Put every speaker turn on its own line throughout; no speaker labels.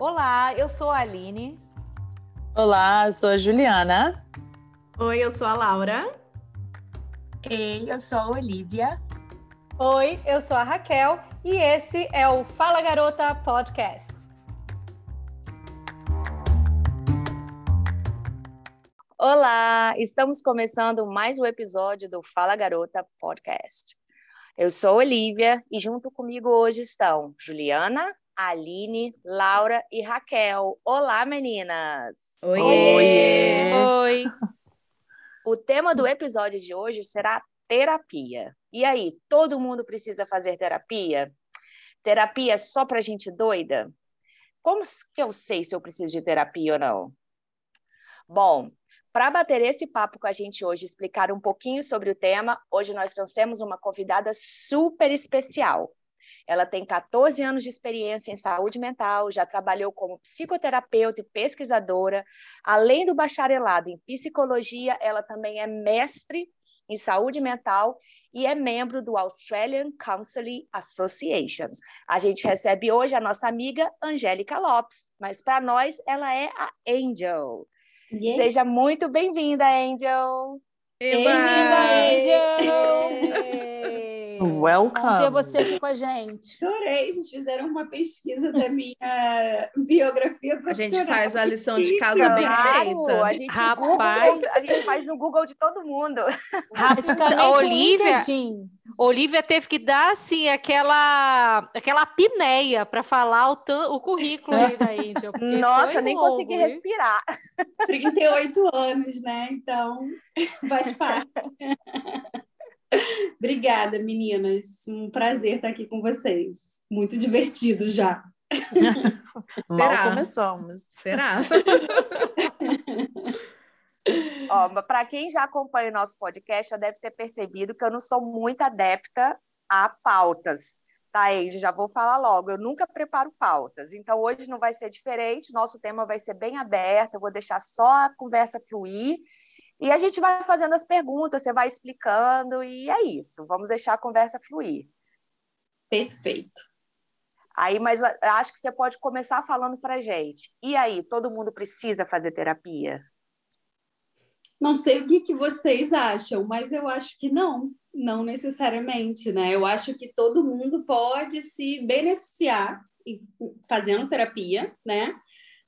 Olá, eu sou a Aline.
Olá, eu sou a Juliana.
Oi, eu sou a Laura.
Ei, eu sou a Olivia.
Oi, eu sou a Raquel e esse é o Fala Garota Podcast.
Olá, estamos começando mais um episódio do Fala Garota Podcast. Eu sou Olivia e junto comigo hoje estão Juliana, Aline, Laura e Raquel. Olá, meninas!
Oi!
Oiê.
Oi!
O tema do episódio de hoje será terapia. E aí, todo mundo precisa fazer terapia? Terapia é só pra gente doida? Como que eu sei se eu preciso de terapia ou não? Bom, para bater esse papo com a gente hoje, explicar um pouquinho sobre o tema, hoje nós trouxemos uma convidada super especial. Ela tem 14 anos de experiência em saúde mental, já trabalhou como psicoterapeuta e pesquisadora. Além do bacharelado em psicologia, ela também é mestre em saúde mental e é membro do Australian Counseling Association. A gente recebe hoje a nossa amiga Angélica Lopes, mas para nós ela é a Angel.
Yeah.
Seja muito bem-vinda, Angel.
Bem-vinda, Angel!
Welcome.
Bom ter você aqui com a gente.
Adorei, vocês fizeram uma pesquisa da minha biografia
A gente faz a lição de casa bem
Claro,
feita.
a gente,
Rapaz.
Google, a gente faz no Google de todo mundo.
Praticamente
A Olivia-. Olivia teve que dar assim aquela aquela apneia para falar o, tan- o currículo aí da Índia.
Nossa,
foi
nem
longo,
consegui
hein?
respirar.
38 anos, né? Então, faz parte. Obrigada, meninas. Um prazer estar aqui com vocês. Muito divertido já.
Mal
Será?
começamos.
Será?
Ó, para quem já acompanha o nosso podcast, já deve ter percebido que eu não sou muito adepta a pautas. Tá, Andy? Já vou falar logo. Eu nunca preparo pautas. Então, hoje não vai ser diferente. Nosso tema vai ser bem aberto. Eu vou deixar só a conversa fluir. E a gente vai fazendo as perguntas, você vai explicando. E é isso. Vamos deixar a conversa fluir.
Perfeito.
Aí, mas acho que você pode começar falando pra gente. E aí, todo mundo precisa fazer terapia?
Não sei o que, que vocês acham, mas eu acho que não, não necessariamente, né? Eu acho que todo mundo pode se beneficiar fazendo terapia, né?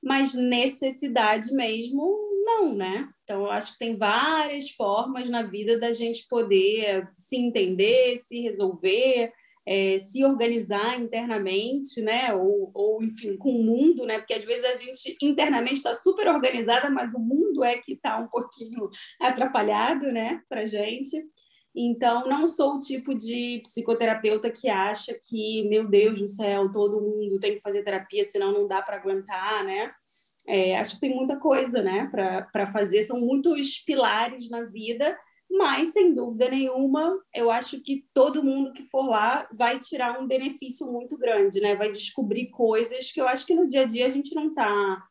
Mas necessidade mesmo, não, né? Então, eu acho que tem várias formas na vida da gente poder se entender, se resolver, eh, se organizar internamente, né? Ou, ou, enfim, com o mundo, né? Porque às vezes a gente internamente está super organizada, mas o mundo é que está um pouquinho atrapalhado, né, pra gente. Então, não sou o tipo de psicoterapeuta que acha que, meu Deus do céu, todo mundo tem que fazer terapia, senão não dá para aguentar, né? É, acho que tem muita coisa, né, para fazer. São muitos pilares na vida, mas, sem dúvida nenhuma, eu acho que todo mundo que for lá vai tirar um benefício muito grande, né? Vai descobrir coisas que eu acho que no dia a dia a gente não está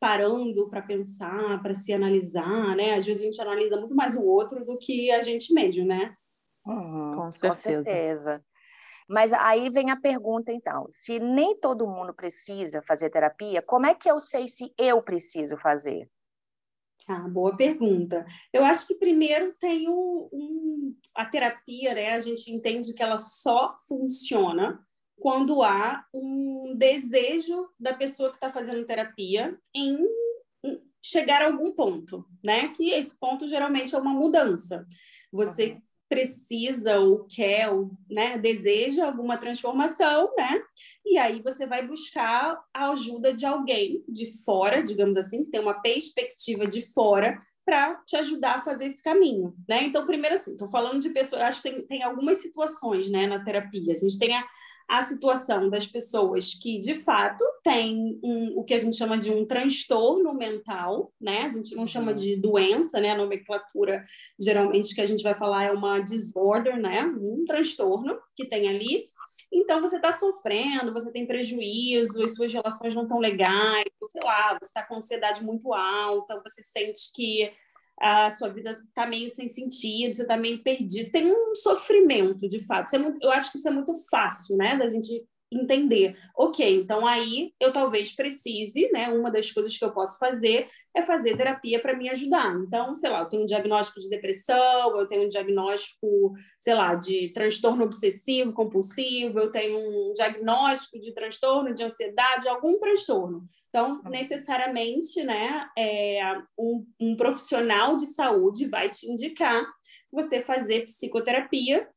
parando para pensar, para se analisar, né? Às vezes a gente analisa muito mais o outro do que a gente mesmo, né?
Uhum,
Com certeza.
certeza. Mas aí vem a pergunta, então: se nem todo mundo precisa fazer terapia, como é que eu sei se eu preciso fazer?
Ah, boa pergunta. Eu acho que primeiro tem o, um, a terapia, né? A gente entende que ela só funciona quando há um desejo da pessoa que está fazendo terapia em em chegar a algum ponto, né? Que esse ponto geralmente é uma mudança. Você
Uhum.
Precisa ou quer, ou, né, deseja alguma transformação, né? E aí você vai buscar a ajuda de alguém de fora, digamos assim, que tem uma perspectiva de fora para te ajudar a fazer esse caminho, né? Então, primeiro assim, estou falando de pessoas, acho que tem, tem algumas situações, né, na terapia. A gente tem a, a situação das pessoas que, de fato, têm um, o que a gente chama de um transtorno mental, né? A gente não chama de doença, né? A nomenclatura, geralmente, que a gente vai falar é uma disorder, né? Um transtorno que tem ali. Então, você está sofrendo, você tem prejuízo, as suas relações não estão legais, sei lá, você está com ansiedade muito alta, você sente que a sua vida está meio sem sentido, você está meio perdido, você tem um sofrimento, de fato. É muito, eu acho que isso é muito fácil, né, da gente entender, ok, então aí eu talvez precise, né? Uma das coisas que eu posso fazer é fazer terapia para me ajudar. Então, sei lá, eu tenho um diagnóstico de depressão, eu tenho um diagnóstico, sei lá, de transtorno obsessivo compulsivo, eu tenho um diagnóstico de transtorno de ansiedade, algum transtorno. Então, necessariamente, né, é, um, um profissional de saúde vai te indicar você fazer psicoterapia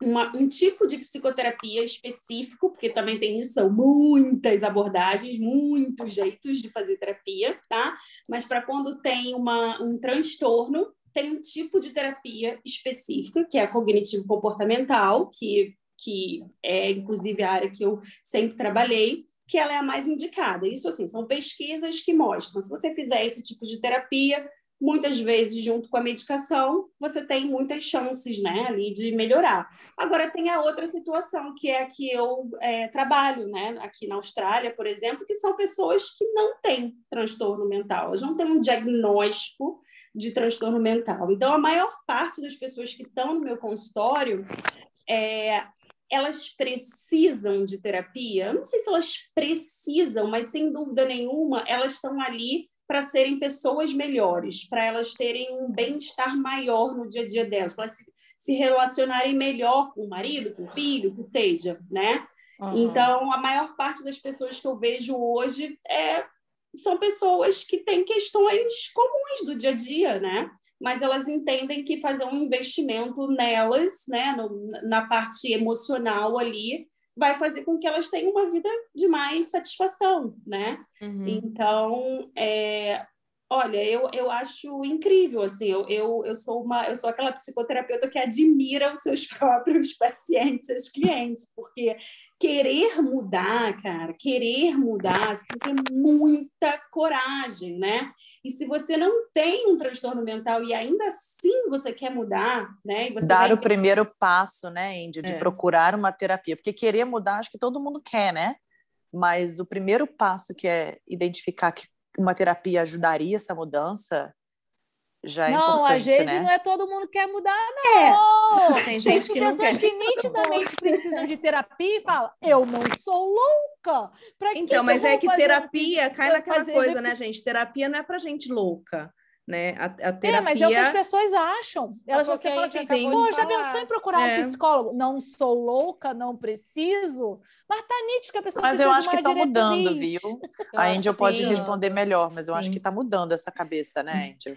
uma, um tipo de psicoterapia específico, porque também tem isso, são muitas abordagens, muitos jeitos de fazer terapia, tá? Mas para quando tem uma, um transtorno, tem um tipo de terapia específica, que é a cognitivo-comportamental, que, que é inclusive a área que eu sempre trabalhei, que ela é a mais indicada. Isso, assim, são pesquisas que mostram. Se você fizer esse tipo de terapia, muitas vezes junto com a medicação, você tem muitas chances, né, ali de melhorar. Agora tem a outra situação que é a que eu é, trabalho, né, aqui na Austrália, por exemplo, que são pessoas que não têm transtorno mental, elas não têm um diagnóstico de transtorno mental. Então, a maior parte das pessoas que estão no meu consultório é, elas precisam de terapia. Eu não sei se elas precisam, mas sem dúvida nenhuma, elas estão ali para serem pessoas melhores, para elas terem um bem-estar maior no dia a dia delas, para se, se relacionarem melhor com o marido, com o filho, que seja, né? Uhum. Então, a maior parte das pessoas que eu vejo hoje é, são pessoas que têm questões comuns do dia a dia, né? Mas elas entendem que fazer um investimento nelas, né, no, na parte emocional ali, vai fazer com que elas tenham uma vida de mais satisfação, né? Uhum. Então, é, olha, eu, eu acho incrível, assim, eu, eu, eu sou uma, eu sou aquela psicoterapeuta que admira os seus próprios pacientes, os clientes, porque querer mudar, cara, querer mudar, você tem que ter muita coragem, né? E se você não tem um transtorno mental e ainda assim você quer mudar, né?
Dar vai... o primeiro passo, né, Índia, de é. procurar uma terapia. Porque querer mudar, acho que todo mundo quer, né? Mas o primeiro passo que é identificar que uma terapia ajudaria essa mudança, já é
não, às vezes
né?
não é todo mundo que quer mudar, não.
É. Tem gente que
Tem
não
pessoas
quer.
que nitidamente precisam de terapia e falam, eu não sou louca. Pra
então,
que
mas é que terapia cai naquela coisa, né, gente? Terapia não é pra gente louca. Né? A, a terapia...
É, mas é o que as pessoas acham. Elas vão falar assim, pô, já pensou em procurar
É.
um psicólogo? Não sou louca, não preciso. Mas tá nítido que a pessoa
Mas
precisa
eu
de
acho que está mudando, viu?
Eu
a
acho
Índia
que
pode
sim.
responder melhor, mas eu acho
Sim.
que está mudando essa cabeça, né, Índia?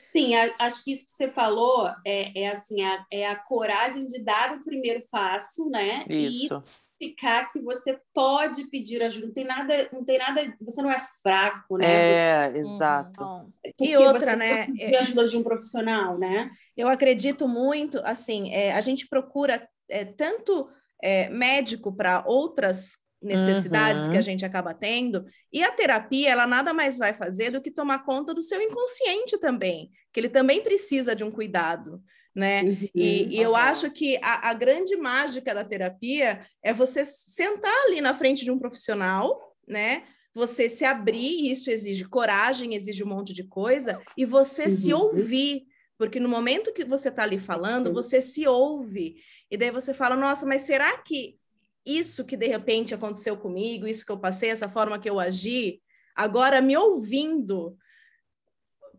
Sim, a- acho que isso que você falou é, é assim, a, é a coragem de dar o primeiro passo, né?
Isso.
E ficar que você pode pedir ajuda. Não tem nada, não tem nada, você não é fraco, né?
É, exato.
Não.
Porque
E outra,
você
né?
precisa de ajuda de um profissional, né?
Eu acredito muito, assim, é, a gente procura é, tanto é, médico para outras necessidades
Uhum.
que a gente acaba tendo, e a terapia, ela nada mais vai fazer do que tomar conta do seu inconsciente também, que ele também precisa de um cuidado, né? E, e eu
Uhum.
acho que a, a grande mágica da terapia é você sentar ali na frente de um profissional, né? Você se abrir, isso exige coragem, exige um monte de coisa, e você se
Uhum.
ouvir. Porque no momento que você está ali falando, você se ouve. E daí você fala, nossa, mas será que isso que de repente aconteceu comigo, isso que eu passei, essa forma que eu agi, agora me ouvindo,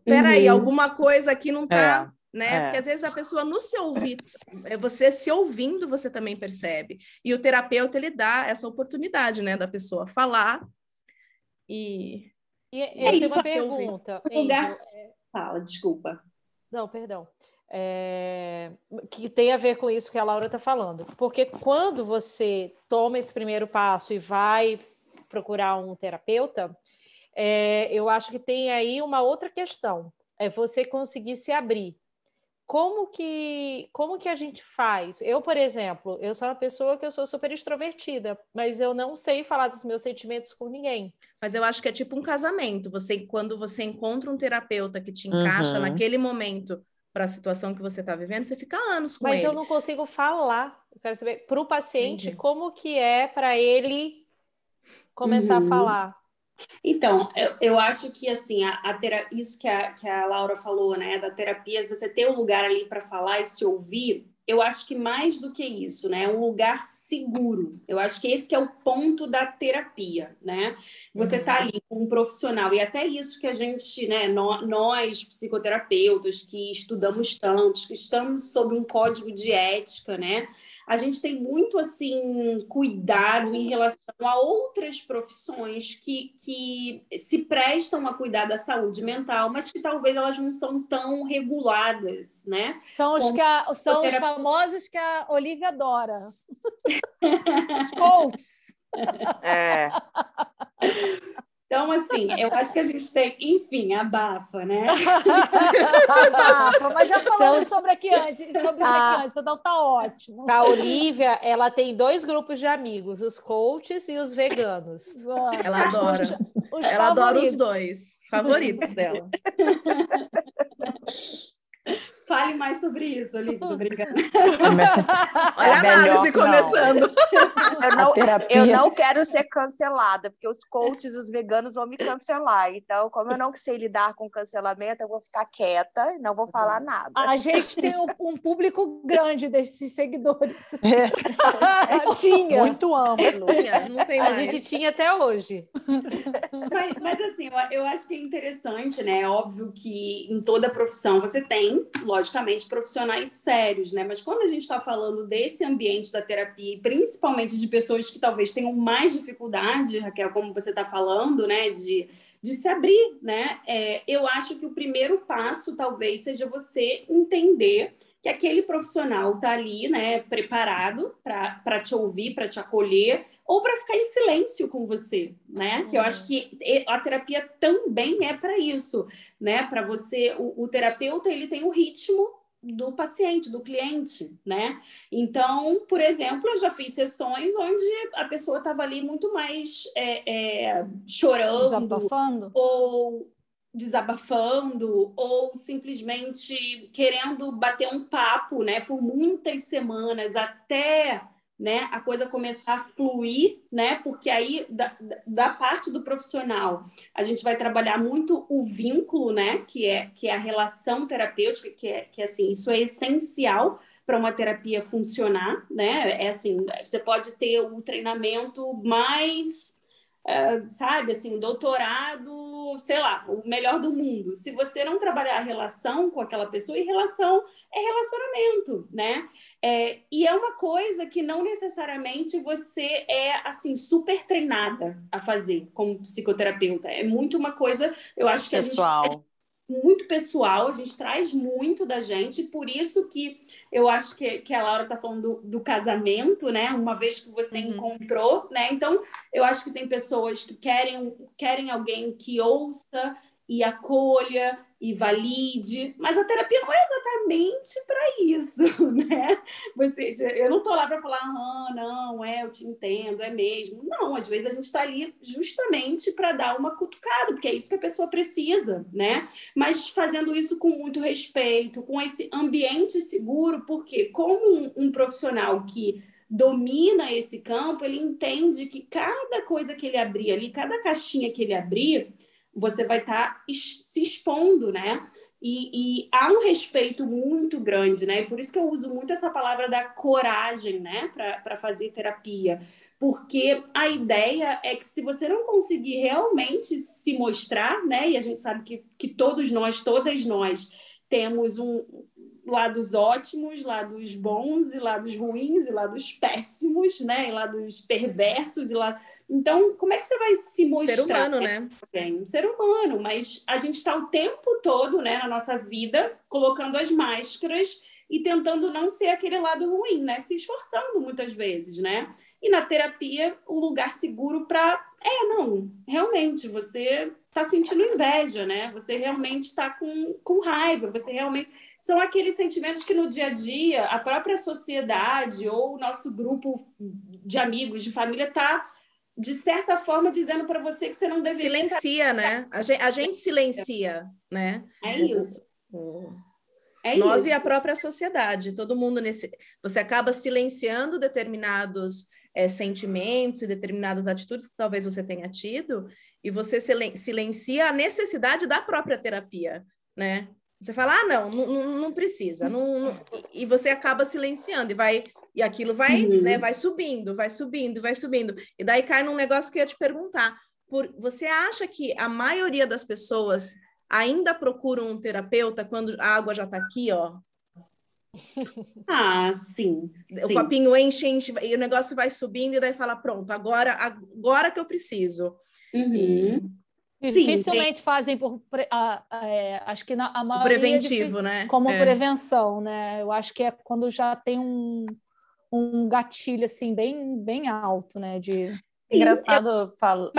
peraí,
Uhum.
alguma coisa aqui não tá, né?
é.
Porque às vezes a pessoa no se ouvir, é você se ouvindo, você também percebe. E o terapeuta, ele dá essa oportunidade, né, da pessoa falar e...
E
É
eu tenho
isso
uma pergunta.
Um lugar-
Angel.
Fala, desculpa.
Não, perdão. É, que tem a ver com isso que a Laura está falando. Porque quando você toma esse primeiro passo e vai procurar um terapeuta, é, eu acho que tem aí uma outra questão. É você conseguir se abrir. Como que, como que a gente faz? Eu, por exemplo, eu sou uma pessoa que eu sou super extrovertida, mas eu não sei falar dos meus sentimentos com ninguém.
Mas eu acho que é tipo um casamento. Você, quando você encontra um terapeuta que te encaixa
Uhum.
naquele momento para a situação que você está vivendo, você fica anos com
Mas
ele.
eu não consigo falar. Eu quero saber para o paciente
Entendi.
como que é para ele começar
Uhum.
a falar.
Então, eu, eu acho que assim, a, a tera- isso que a, que a Laura falou, né, da terapia, você ter um lugar ali para falar e se ouvir, eu acho que mais do que isso, né? Um lugar seguro. Eu acho que esse que é o ponto da terapia, né? Você está ali com um profissional, e até isso que a gente, né, nós, psicoterapeutas, que estudamos tantos, que estamos sob um código de ética, né? A gente tem muito assim cuidado em relação a outras profissões que, que se prestam a cuidar da saúde mental, mas que talvez elas não são tão reguladas, né?
São os, que a, são os famosos que a Olivia adora. Coaches.
É.
Então, assim, eu acho que a gente tem, enfim, abafa, né?
abafa, mas já falamos São... sobre aqui antes, sobre ah, aqui antes, então tá ótimo.
A Olivia, ela tem dois grupos de amigos, os coaches e os veganos.
Ela adora. Os, os ela favoritos. adora os dois, favoritos dela.
Fale mais sobre isso, Olivia. Obrigada.
Olha a análise começando.
Eu não, eu não quero ser cancelada, porque os coaches, os veganos vão me cancelar. Então, como eu não sei lidar com cancelamento, eu vou ficar quieta e não vou falar nada.
A gente tem um, um público grande desses seguidores. É. tinha.
Muito amplo.
Não tem a gente tinha até hoje.
Mas, mas assim, eu, eu acho que é interessante, né? É óbvio que em toda profissão você tem, logicamente, profissionais sérios, né? Mas quando a gente está falando desse ambiente da terapia, principalmente de pessoas que talvez tenham mais dificuldade, Raquel, como você está falando, né? De, de se abrir, né? É, eu acho que o primeiro passo, talvez, seja você entender que aquele profissional está ali, né, preparado para te ouvir, para te acolher, ou para ficar em silêncio com você, né? Uhum. Que eu acho que a terapia também é para isso, né? Para você, o, o, terapeuta ele tem o ritmo do paciente, do cliente, né? Então, por exemplo, eu já fiz sessões onde a pessoa estava ali muito mais é, é, chorando
desabafando.
ou desabafando ou simplesmente querendo bater um papo, né? Por muitas semanas até né, a coisa começar a fluir, né, porque aí da, da parte do profissional a gente vai trabalhar muito o vínculo, né, que é que é a relação terapêutica, que é que assim isso é essencial para uma terapia funcionar, né, é assim você pode ter o treinamento mais uh, sabe, assim, doutorado, sei lá, o melhor do mundo. Se você não trabalhar a relação com aquela pessoa, e relação é relacionamento, né? É, e é uma coisa que não necessariamente você é assim super treinada a fazer como psicoterapeuta. É muito uma coisa, eu acho que
Pessoal.
a gente é muito pessoal, a gente traz muito da gente, por isso que eu acho que, que a Laura está falando do, do, casamento, né? Uma vez que você uhum. encontrou, né? Então, eu acho que tem pessoas que querem, querem alguém que ouça e acolha e valide, mas a terapia não é exatamente para isso, né? Você, eu não estou lá para falar, ah, não, é, eu te entendo, é mesmo. Não, às vezes a gente está ali justamente para dar uma cutucada, porque é isso que a pessoa precisa, né? Mas fazendo isso com muito respeito, com esse ambiente seguro, porque como um, um profissional que domina esse campo, ele entende que cada coisa que ele abrir ali, cada caixinha que ele abrir, você vai estar tá se expondo, né? E, e, há um respeito muito grande, né? E por isso que eu uso muito essa palavra da coragem, né? Para fazer terapia. Porque a ideia é que se você não conseguir realmente se mostrar, né? E a gente sabe que, que todos nós, todas nós, temos um, lados ótimos, lados bons e lados ruins e lados péssimos, né? E lados perversos e lá. Então, como é que você vai se mostrar?
Ser humano, né?
Um ser humano, mas a gente está o tempo todo, né, na nossa vida, colocando as máscaras e tentando não ser aquele lado ruim, né? Se esforçando muitas vezes, né? E na terapia, o lugar seguro para é, não, realmente, você está sentindo inveja, né? Você realmente está com, com raiva, você realmente são aqueles sentimentos que no dia a dia a própria sociedade ou o nosso grupo de amigos, de família está de certa forma dizendo para você que você não deveria
silencia, né? A gente, a gente silencia, né?
É isso.
É Nós isso. e a própria sociedade, todo mundo nesse. Você acaba silenciando determinados é, sentimentos e determinadas atitudes que talvez você tenha tido, e você silencia a necessidade da própria terapia, né? Você fala, ah, não, não, não precisa, não, não, e você acaba silenciando e vai e aquilo vai, uhum. né, vai subindo, vai subindo, vai subindo. E daí cai num negócio que eu ia te perguntar. Por, você acha que a maioria das pessoas ainda procuram um terapeuta quando a água já está aqui, ó?
Ah, sim.
O sim. copinho enche, enche, e o negócio vai subindo, e daí fala: pronto, agora, agora que eu preciso.
Uhum.
E... Sim, dificilmente tem... fazem por a, a, é, acho que na a maioria
é preventivo, né?
Como é. prevenção, né? Eu acho que é quando já tem um, um gatilho assim bem bem alto, né? De
engraçado eu... falo.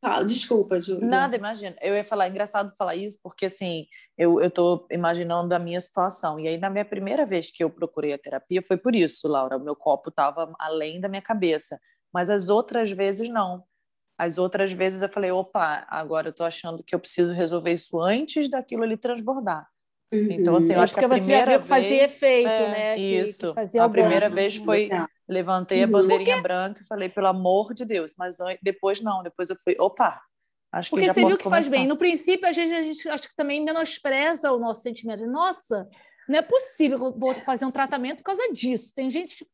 Fala, desculpa, Júlia.
Nada, imagina. Eu ia falar, engraçado falar isso, porque assim, eu, eu tô imaginando a minha situação. E aí, na minha primeira vez que eu procurei a terapia, foi por isso, Laura. O meu copo estava além da minha cabeça. Mas as outras vezes, não. As outras vezes eu falei, opa, agora eu tô achando que eu preciso resolver isso antes daquilo ali transbordar.
Uhum. Então, assim, eu é acho que a primeira vez... fazia efeito, é, né?
Isso. Que, que a primeira vez foi... Levantei a uhum. bandeirinha Porque... branca e falei, pelo amor de Deus. Mas depois não. Depois eu fui, opa, acho
Porque
que já
você
posso
viu que faz bem. No princípio, a gente, a gente acho que também menospreza o nosso sentimento. Nossa, não é possível que eu vou fazer um tratamento por causa disso. Tem gente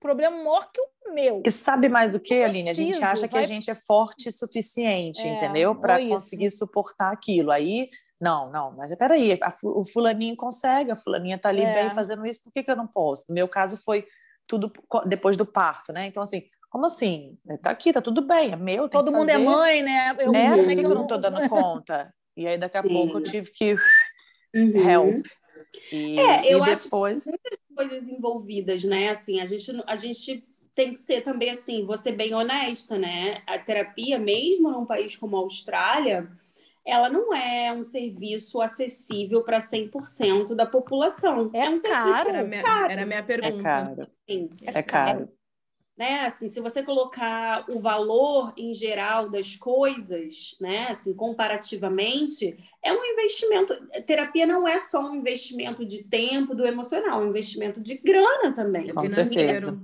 problema maior que o meu.
E sabe mais o que, Aline? A gente acha que a gente é forte o suficiente, é, entendeu? Para conseguir suportar aquilo. Aí não, não, mas peraí, a, o fulaninho consegue, a fulaninha está ali é. bem fazendo isso, por que, que eu não posso? No meu caso foi tudo depois do parto, né? Então, assim, como assim? Tá aqui, tá tudo bem, é meu,
Todo mundo é mãe, né?
Eu, né? Como é que eu não tô dando conta? E aí, daqui a Sim. pouco, eu tive que uhum. help.
E, é, eu e depois... acho muitas coisas envolvidas, né? Assim, a gente, a gente tem que ser também, assim, você bem honesta, né? A terapia, mesmo num país como a Austrália ela não é um serviço acessível para 100% da população.
É um
caro.
serviço era minha, caro. Era minha pergunta.
É caro. Sim, é, é caro.
Né, assim, se você colocar o valor em geral das coisas, né, assim, comparativamente, é um investimento. Terapia não é só um investimento de tempo do emocional, é um investimento de grana também.
Com certeza.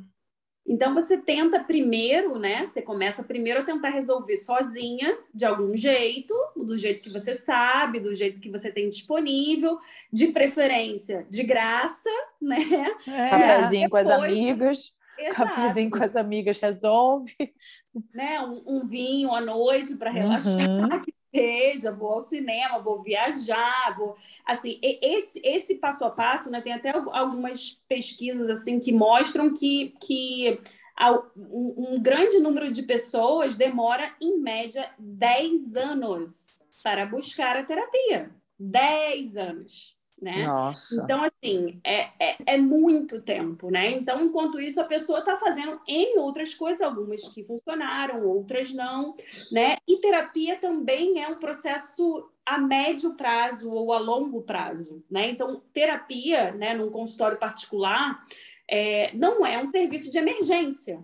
Então você tenta primeiro, né? Você começa primeiro a tentar resolver sozinha, de algum jeito, do jeito que você sabe, do jeito que você tem disponível, de preferência de graça, né?
É. Cafézinho com as amigas. Exato. Cafézinho com as amigas resolve.
Né? Um, um vinho à noite para relaxar, uhum seja, vou ao cinema, vou viajar, vou assim, esse esse passo a passo, né, tem até algumas pesquisas assim que mostram que que um, um grande número de pessoas demora em média 10 anos para buscar a terapia. 10 anos né?
Nossa.
Então, assim, é, é, é, muito tempo, né? Então, enquanto isso, a pessoa está fazendo em outras coisas, algumas que funcionaram, outras não, né? E terapia também é um processo a médio prazo ou a longo prazo, né? Então, terapia, né, num consultório particular, é, não é um serviço de emergência,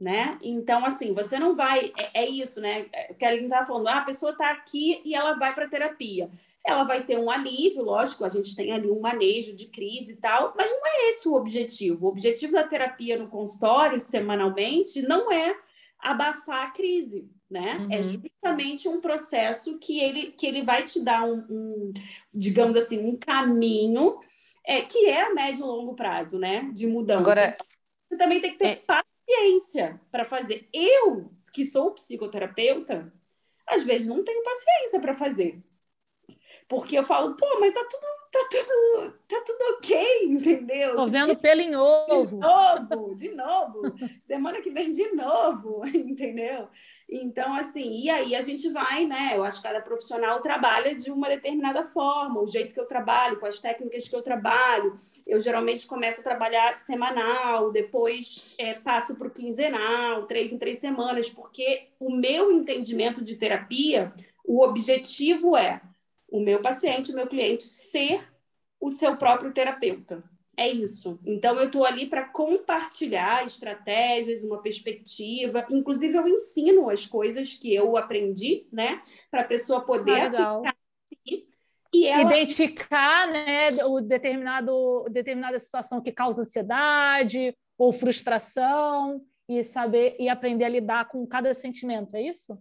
né? Então, assim, você não vai. É, é isso, né? Que a Aline estava falando, ah, a pessoa está aqui e ela vai para terapia ela vai ter um alívio, lógico, a gente tem ali um manejo de crise e tal, mas não é esse o objetivo. O objetivo da terapia no consultório, semanalmente, não é abafar a crise, né? É uhum. É justamente um processo que ele, que ele vai te dar um, um digamos assim, um caminho é, que é a médio e longo prazo, né? De mudança.
Agora,
você também tem que ter é... paciência para fazer. Eu, que sou psicoterapeuta, às vezes não tenho paciência para fazer. Porque eu falo, pô, mas tá tudo, tá tudo, tá tudo ok, entendeu?
Tô tipo, vendo pelo em ovo.
De novo, de novo. Semana que vem de novo, entendeu? Então, assim, e aí a gente vai, né? Eu acho que cada profissional trabalha de uma determinada forma, o jeito que eu trabalho, com as técnicas que eu trabalho. Eu geralmente começo a trabalhar semanal, depois é, passo para o quinzenal, três em três semanas, porque o meu entendimento de terapia, o objetivo é o meu paciente, o meu cliente, ser o seu próprio terapeuta. É isso. Então, eu estou ali para compartilhar estratégias, uma perspectiva. Inclusive, eu ensino as coisas que eu aprendi, né? Para a pessoa poder
ah, aplicar e ela... Identificar né, o determinado, determinada situação que causa ansiedade ou frustração e saber e aprender a lidar com cada sentimento, é isso?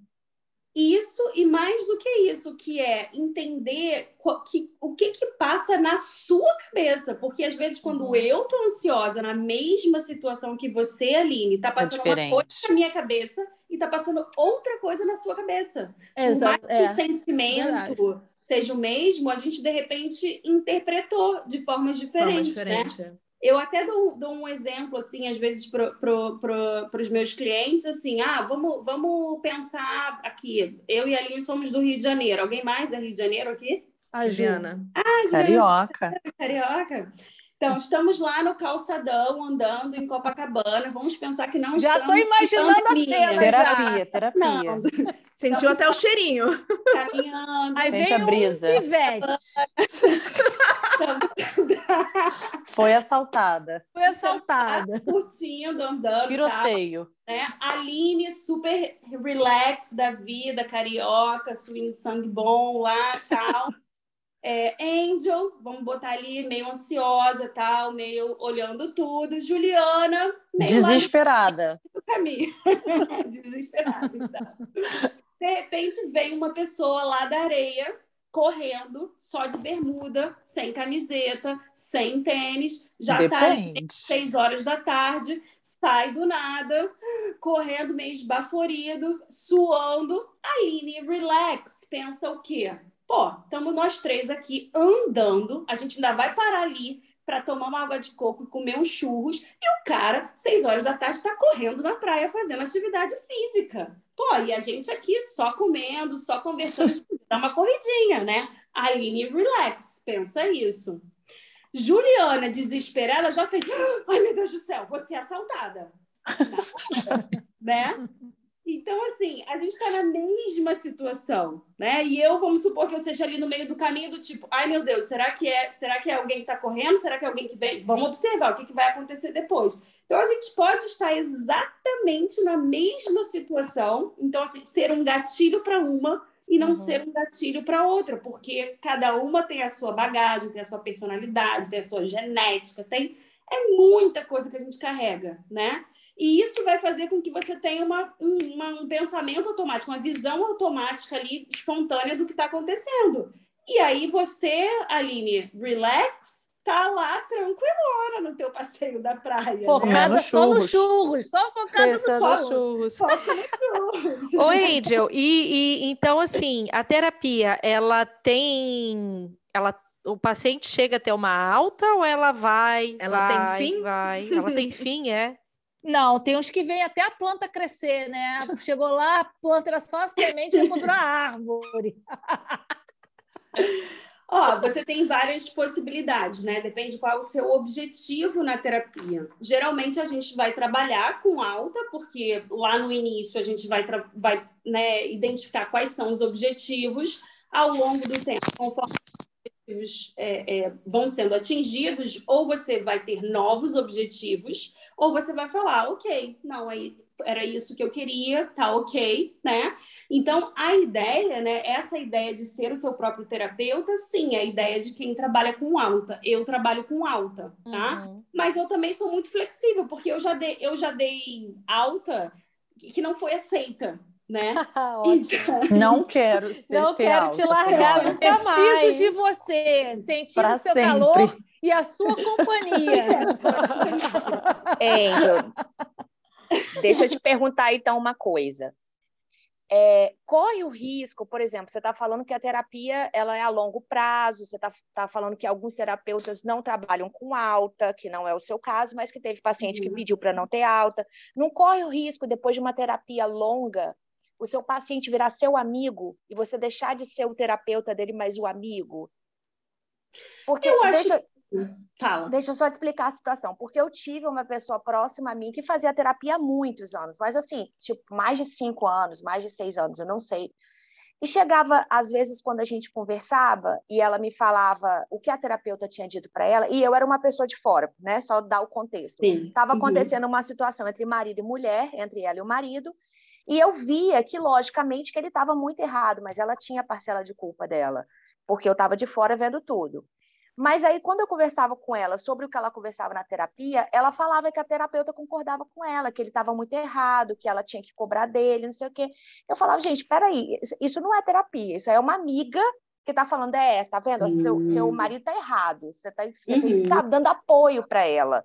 Isso e mais do que isso, que é entender que, o que que passa na sua cabeça, porque às vezes quando uhum. eu tô ansiosa na mesma situação que você, Aline, tá é passando é uma coisa na minha cabeça e tá passando outra coisa na sua cabeça.
Exato.
Por mais que o é. sentimento Verdade. seja o mesmo, a gente de repente interpretou de formas diferentes, Forma diferente. né? Eu até dou, dou, um exemplo, assim, às vezes para pro, pro, os meus clientes, assim, ah, vamos, vamos pensar aqui, eu e a Aline somos do Rio de Janeiro. Alguém mais é Rio de Janeiro aqui?
A Juliana.
Ah, Juliana. Carioca.
Carioca. Então, estamos lá no calçadão, andando em Copacabana. Vamos pensar que não
já
estamos...
Já estou imaginando a cena.
Terapia, já. terapia. Não.
Sentiu até o cheirinho.
Caminhando.
Aí Sente a brisa.
Um
Foi assaltada.
Foi assaltada.
Curtindo, andando.
Tiroteio.
Tal, né? Aline, super relax da vida, carioca, swing sangue bom lá, tal. É, Angel, vamos botar ali meio ansiosa, tal, meio olhando tudo. Juliana, meio
desesperada.
No caminho. desesperada. Então. De repente vem uma pessoa lá da areia correndo, só de bermuda, sem camiseta, sem tênis, já está seis horas da tarde, sai do nada, correndo meio esbaforido, suando. Aline, relax, pensa o quê? Pô, estamos nós três aqui andando, a gente ainda vai parar ali para tomar uma água de coco e comer uns churros, e o cara, seis horas da tarde, está correndo na praia fazendo atividade física. Pô, e a gente aqui só comendo, só conversando, dá uma corridinha, né? Aline, relax, pensa isso. Juliana, desesperada, já fez. Ai, meu Deus do céu, vou ser assaltada. né? Então, assim, a gente está na mesma situação, né? E eu, vamos supor que eu seja ali no meio do caminho do tipo, ai meu Deus, será que é, será que é alguém que está correndo? Será que é alguém que vem? Vamos observar o que, que vai acontecer depois. Então, a gente pode estar exatamente na mesma situação, então, assim, ser um gatilho para uma e não uhum. ser um gatilho para outra, porque cada uma tem a sua bagagem, tem a sua personalidade, tem a sua genética, tem é muita coisa que a gente carrega, né? E isso vai fazer com que você tenha uma, um, uma, um pensamento automático, uma visão automática ali, espontânea do que está acontecendo. E aí você, Aline, relax, tá lá tranquilona no teu passeio da praia.
Focada
né?
só no churros, só focada
Pensa
no,
no churros.
Foca no churros. Ô, Angel, e, e então assim, a terapia, ela tem. Ela o paciente chega a ter uma alta ou ela vai?
Ela
vai,
tem fim?
Vai. Ela tem fim, é?
Não, tem uns que vêm até a planta crescer, né? Chegou lá, a planta era só a semente, encontrou a árvore.
Ó, você tem várias possibilidades, né? Depende qual é o seu objetivo na terapia. Geralmente a gente vai trabalhar com alta, porque lá no início a gente vai, vai né, identificar quais são os objetivos ao longo do tempo, conforme objetivos é, é, vão sendo atingidos, ou você vai ter novos objetivos, ou você vai falar, ok, não, aí era isso que eu queria, tá ok, né? Então, a ideia, né, essa ideia de ser o seu próprio terapeuta, sim, é a ideia de quem trabalha com alta. Eu trabalho com alta, tá? Uhum. Mas eu também sou muito flexível, porque eu já dei, eu já dei alta que não foi aceita, né?
então... Não quero ser
Não quero te largar, não preciso mais. de você, sentir o seu sempre. calor e a sua companhia.
Angel, deixa eu te perguntar então uma coisa. É, corre o risco, por exemplo, você está falando que a terapia ela é a longo prazo, você está tá falando que alguns terapeutas não trabalham com alta, que não é o seu caso, mas que teve paciente uhum. que pediu para não ter alta. Não corre o risco, depois de uma terapia longa, o seu paciente virar seu amigo e você deixar de ser o terapeuta dele, mas o amigo? Porque eu deixa, acho... Fala. Deixa eu só te explicar a situação. Porque eu tive uma pessoa próxima a mim que fazia terapia há muitos anos, mas assim, tipo, mais de cinco anos, mais de seis anos, eu não sei. E chegava, às vezes, quando a gente conversava e ela me falava o que a terapeuta tinha dito para ela, e eu era uma pessoa de fora, né? Só dar o contexto. Estava uhum. acontecendo uma situação entre marido e mulher, entre ela e o marido, e eu via que, logicamente, que ele estava muito errado, mas ela tinha a parcela de culpa dela, porque eu estava de fora vendo tudo. Mas aí, quando eu conversava com ela sobre o que ela conversava na terapia, ela falava que a terapeuta concordava com ela, que ele estava muito errado, que ela tinha que cobrar dele, não sei o quê. Eu falava, gente, peraí, isso não é terapia, isso é uma amiga que está falando, é, tá vendo? Uhum. Seu, seu marido está errado, você está uhum. tá dando apoio para ela.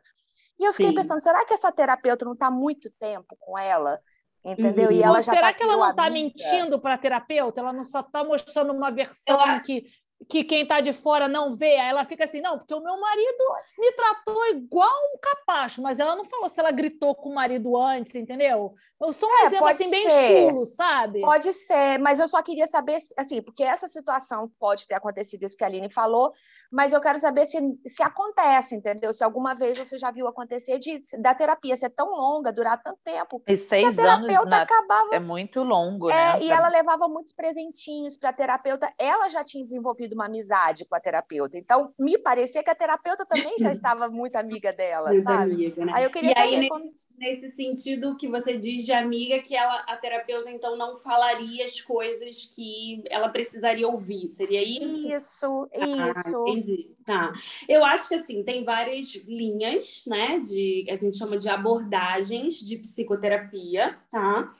E eu fiquei Sim. pensando, será que essa terapeuta não está muito tempo com ela? Entendeu? Uhum.
E ela Ou já será tá que ela não está mentindo para a terapeuta? Ela não só está mostrando uma versão eu... que que quem está de fora não vê, aí ela fica assim, não, porque o meu marido me tratou igual um capacho, mas ela não falou se ela gritou com o marido antes, entendeu? Eu sou um é, exemplo assim, bem chulo, sabe?
Pode ser, mas eu só queria saber, assim, porque essa situação pode ter acontecido, isso que a Aline falou, mas eu quero saber se, se acontece, entendeu? Se alguma vez você já viu acontecer de, da terapia ser tão longa, durar tanto tempo.
E seis anos na... acabava... é muito longo,
é,
né?
E ela levava muitos presentinhos para a terapeuta, ela já tinha desenvolvido uma amizade com a terapeuta, então me parecia que a terapeuta também já estava muito amiga dela, muito sabe? Amiga,
né? Aí eu queria e aí, nesse, como... nesse sentido que você diz de amiga que ela, a terapeuta então não falaria as coisas que ela precisaria ouvir. Seria isso?
Isso, ah, isso.
Entendi. Tá. Eu acho que assim, tem várias linhas, né? De a gente chama de abordagens de psicoterapia, tá?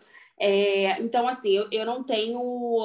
É, então, assim, eu, eu não tenho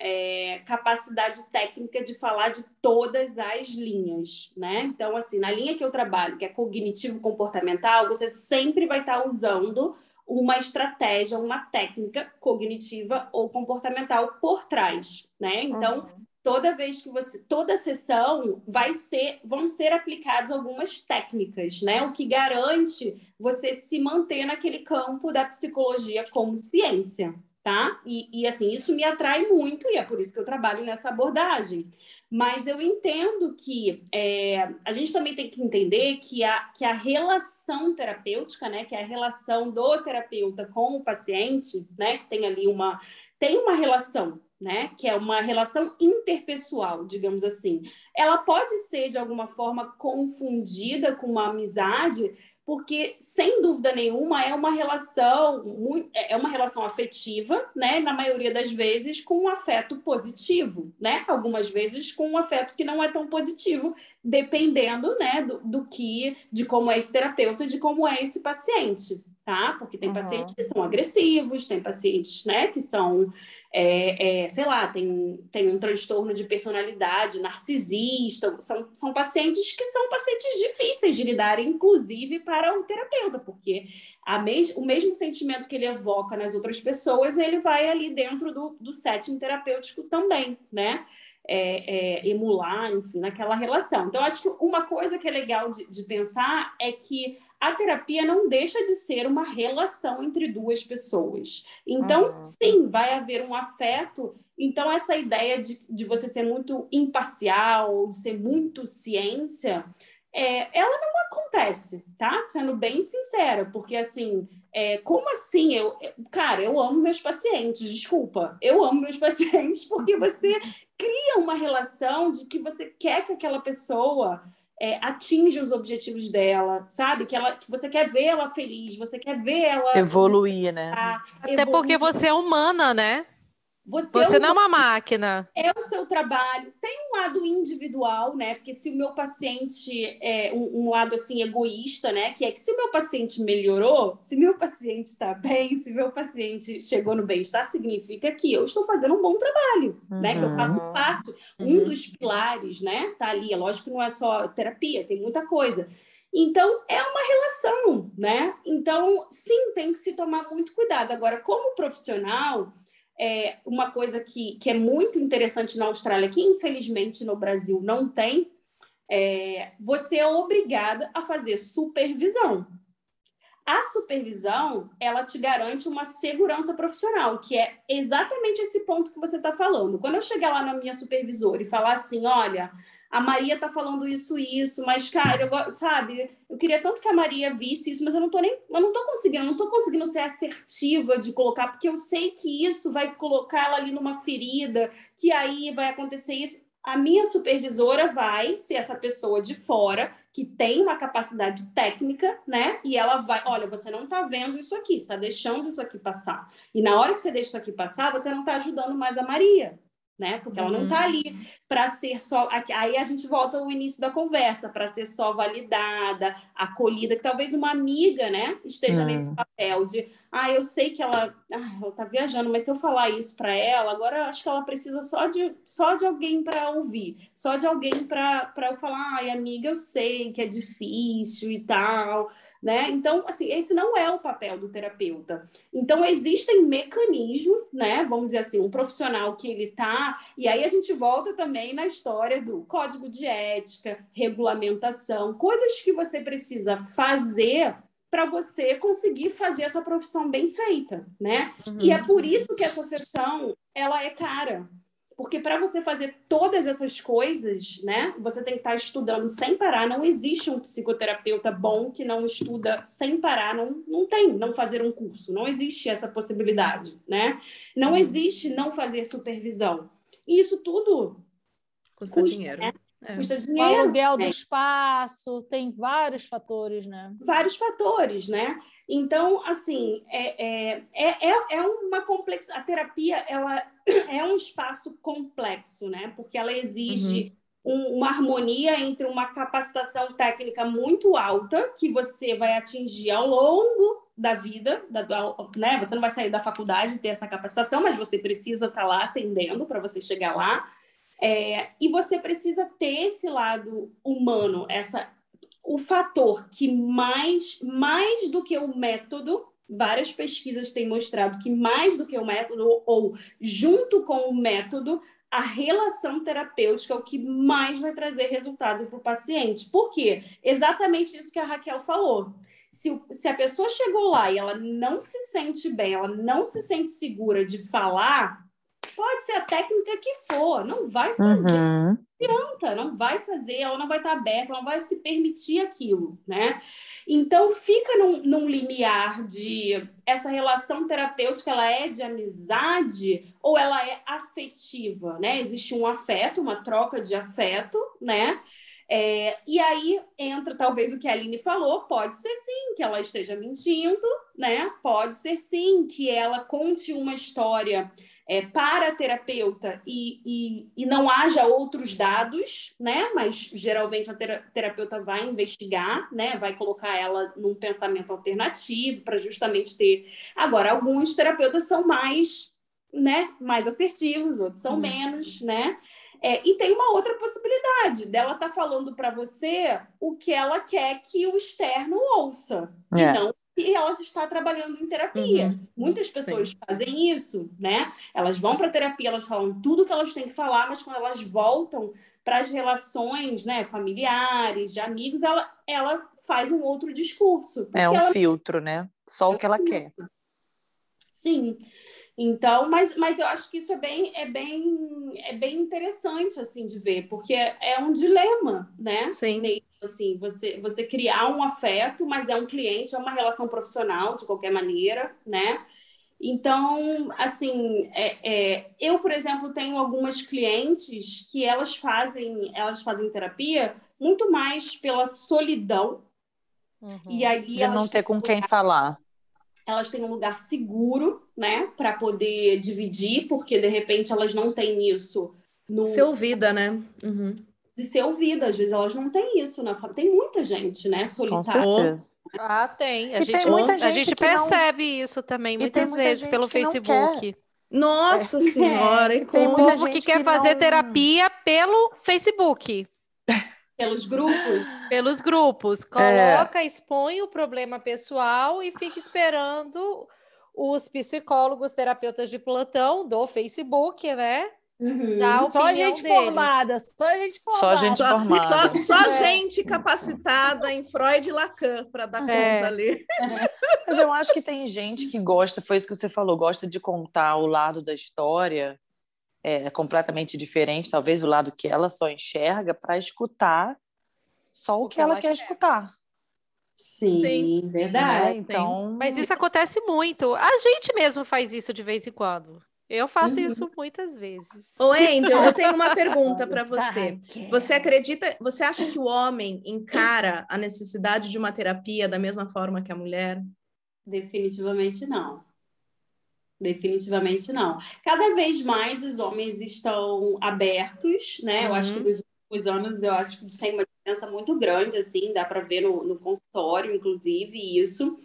é, capacidade técnica de falar de todas as linhas, né? Então, assim, na linha que eu trabalho, que é cognitivo-comportamental, você sempre vai estar usando uma estratégia, uma técnica cognitiva ou comportamental por trás, né? Então, uhum. Toda vez que você, toda sessão vai ser, vão ser aplicadas algumas técnicas, né? O que garante você se manter naquele campo da psicologia como ciência, tá? E, e assim, isso me atrai muito e é por isso que eu trabalho nessa abordagem. Mas eu entendo que é, a gente também tem que entender que a, que a relação terapêutica, né, que a relação do terapeuta com o paciente, né, que tem ali uma tem uma relação, né, que é uma relação interpessoal, digamos assim. Ela pode ser de alguma forma confundida com uma amizade, porque sem dúvida nenhuma é uma relação é uma relação afetiva, né? Na maioria das vezes com um afeto positivo, né? Algumas vezes com um afeto que não é tão positivo, dependendo, né, do, do que, de como é esse terapeuta, de como é esse paciente, tá? Porque tem uhum. pacientes que são agressivos, tem pacientes, né, que são é, é, sei lá, tem, tem um transtorno de personalidade, narcisista, são, são pacientes que são pacientes difíceis de lidar, inclusive para o terapeuta, porque a mes o mesmo sentimento que ele evoca nas outras pessoas, ele vai ali dentro do, do setting terapêutico também, né? É, é, emular, enfim, naquela relação. Então, acho que uma coisa que é legal de, de pensar é que a terapia não deixa de ser uma relação entre duas pessoas. Então, uhum. sim, vai haver um afeto. Então, essa ideia de, de você ser muito imparcial, de ser muito ciência, é, ela não acontece, tá? Sendo bem sincera, porque assim, é, como assim? Eu, cara, eu amo meus pacientes, desculpa, eu amo meus pacientes porque você cria uma relação de que você quer que aquela pessoa é, atinge os objetivos dela, sabe? Que, ela, que você quer ver ela feliz, você quer ver ela
evoluir, né?
Até evoluir. porque você é humana, né? Você, você é não é uma máquina.
É o seu trabalho. Tem um lado individual, né? Porque se o meu paciente é um, um, lado assim egoísta, né? Que é que se o meu paciente melhorou, se meu paciente está bem, se meu paciente chegou no bem-estar, significa que eu estou fazendo um bom trabalho, uhum. né? Que eu faço uhum. parte. Um uhum. dos pilares, né? Tá ali. É lógico que não é só terapia, tem muita coisa. Então, é uma relação, né? Então, sim, tem que se tomar muito cuidado. Agora, como profissional, é, uma coisa que, que é muito interessante na Austrália, que infelizmente no Brasil não tem, é, você é obrigada a fazer supervisão. A supervisão, ela te garante uma segurança profissional, que é exatamente esse ponto que você está falando. Quando eu chegar lá na minha supervisora e falar assim, olha, a Maria tá falando isso isso, mas cara, eu, sabe, eu queria tanto que a Maria visse isso, mas eu não tô nem, eu não tô conseguindo, eu não tô conseguindo ser assertiva de colocar, porque eu sei que isso vai colocar ela ali numa ferida, que aí vai acontecer isso. A minha supervisora vai ser essa pessoa de fora que tem uma capacidade técnica, né? E ela vai, olha, você não tá vendo isso aqui, está deixando isso aqui passar. E na hora que você deixa isso aqui passar, você não tá ajudando mais a Maria né? Porque ela não está ali para ser só. Aí a gente volta ao início da conversa, para ser só validada, acolhida, que talvez uma amiga, né, esteja nesse papel de, ah, eu sei que ela, ah, ela tá viajando, mas se eu falar isso para ela, agora acho que ela precisa só de, só de alguém para ouvir, só de alguém para eu falar, ai, amiga, eu sei que é difícil e tal né? Então, assim, esse não é o papel do terapeuta. Então, existem mecanismos, né? Vamos dizer assim, um profissional que ele tá, e aí a gente volta também na história do código de ética, regulamentação, coisas que você precisa fazer para você conseguir fazer essa profissão bem feita, né? Uhum. E é por isso que essa sessão ela é cara, porque para você fazer todas essas coisas, né, você tem que estar tá estudando sem parar. Não existe um psicoterapeuta bom que não estuda sem parar. Não, não tem não fazer um curso. Não existe essa possibilidade, né? Não uhum. existe não fazer supervisão. E isso tudo
custa, custa dinheiro. Né?
É. Custa dinheiro.
O aluguel né? do espaço, tem vários fatores, né?
Vários fatores, né? Então, assim, é, é, é, é uma complexa. A terapia ela é um espaço complexo, né? Porque ela exige uhum. um, uma harmonia entre uma capacitação técnica muito alta, que você vai atingir ao longo da vida, da, né? Você não vai sair da faculdade e ter essa capacitação, mas você precisa estar tá lá atendendo para você chegar lá. É, e você precisa ter esse lado humano, essa o fator que mais, mais do que o método, várias pesquisas têm mostrado que mais do que o método, ou junto com o método, a relação terapêutica é o que mais vai trazer resultado para o paciente. Por quê? Exatamente isso que a Raquel falou. Se, se a pessoa chegou lá e ela não se sente bem, ela não se sente segura de falar, pode ser a técnica que for, não vai fazer. Uhum. Adianta, não vai fazer, ela não vai estar aberta, ela não vai se permitir aquilo, né? Então, fica num, num limiar de essa relação terapêutica, ela é de amizade ou ela é afetiva, né? Existe um afeto, uma troca de afeto, né? É, e aí entra talvez o que a Aline falou, pode ser sim que ela esteja mentindo, né? Pode ser sim que ela conte uma história é, para a terapeuta e, e, e, não haja outros dados, né? Mas geralmente a terapeuta vai investigar, né? Vai colocar ela num pensamento alternativo para justamente ter. Agora, alguns terapeutas são mais, né? Mais assertivos, outros são hum. menos, né? É, e tem uma outra possibilidade dela estar tá falando para você o que ela quer que o externo ouça, é. e não e ela está trabalhando em terapia. Uhum. Muitas pessoas Sim. fazem isso, né? Elas vão para terapia, elas falam tudo que elas têm que falar, mas quando elas voltam para as relações, né, familiares, de amigos, ela, ela faz um outro discurso.
É um
ela...
filtro, né? Só o que ela quer.
Sim. Então, mas, mas eu acho que isso é bem, é bem, é bem interessante assim de ver, porque é, é um dilema, né?
Sim
assim, você, você criar um afeto, mas é um cliente, é uma relação profissional, de qualquer maneira, né? Então, assim, é, é, eu, por exemplo, tenho algumas clientes que elas fazem, elas fazem terapia muito mais pela solidão.
Uhum. E ali elas não ter com quem falar.
Elas têm um lugar seguro, né, para poder dividir, porque de repente elas não têm isso no.
Ser ouvida, né? Uhum
de ser ouvida. Às vezes elas não têm isso na Tem muita gente, né, solitária.
Ah, tem. A, gente, tem muita gente a gente percebe não... isso também muitas vezes pelo Facebook.
Nossa é. Senhora, e
tem povo que quer que fazer não... terapia pelo Facebook.
Pelos grupos?
Pelos grupos. Coloca, é. expõe o problema pessoal e fica esperando os psicólogos, terapeutas de plantão do Facebook, né?
Uhum.
Só gente deles. formada, só gente formada.
Só gente formada.
Só, só é. gente capacitada em Freud e Lacan para dar é. conta ali.
Mas eu acho que tem gente que gosta, foi isso que você falou, gosta de contar o lado da história é, completamente diferente, talvez o lado que ela só enxerga, para escutar só o, o que, ela, ela quer, quer escutar.
Sim, Sim, verdade. Né?
Então,
mas isso acontece muito. A gente mesmo faz isso de vez em quando. Eu faço uhum. isso muitas vezes.
Ô, Angel, eu tenho uma pergunta para você. Você acredita, você acha que o homem encara a necessidade de uma terapia da mesma forma que a mulher?
Definitivamente não. Definitivamente não. Cada vez mais os homens estão abertos, né? Uhum. Eu acho que uhum. nos últimos anos eu acho que tem uma diferença muito grande, assim, dá para ver no, no consultório, inclusive, isso.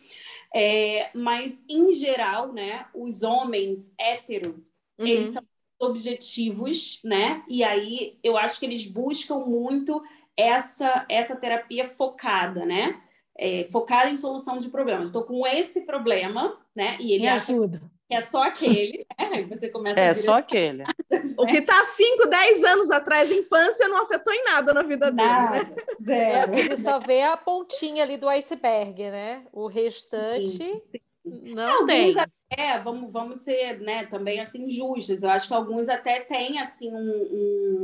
É, mas, em geral, né, os homens héteros, uhum. eles são objetivos, né? E aí eu acho que eles buscam muito essa, essa terapia focada, né? É, focada em solução de problemas. Estou com esse problema, né? E ele Me ajuda. É só aquele, né? Aí você começa
é,
a
só aquele.
O que está 5, 10 anos atrás, infância, não afetou em nada na vida nada, dele. Né?
Zero. Ele só vê a pontinha ali do iceberg, né? O restante. Sim. Não
alguns tem. Até, vamos, vamos ser né, também assim justos. Eu acho que alguns até têm assim um,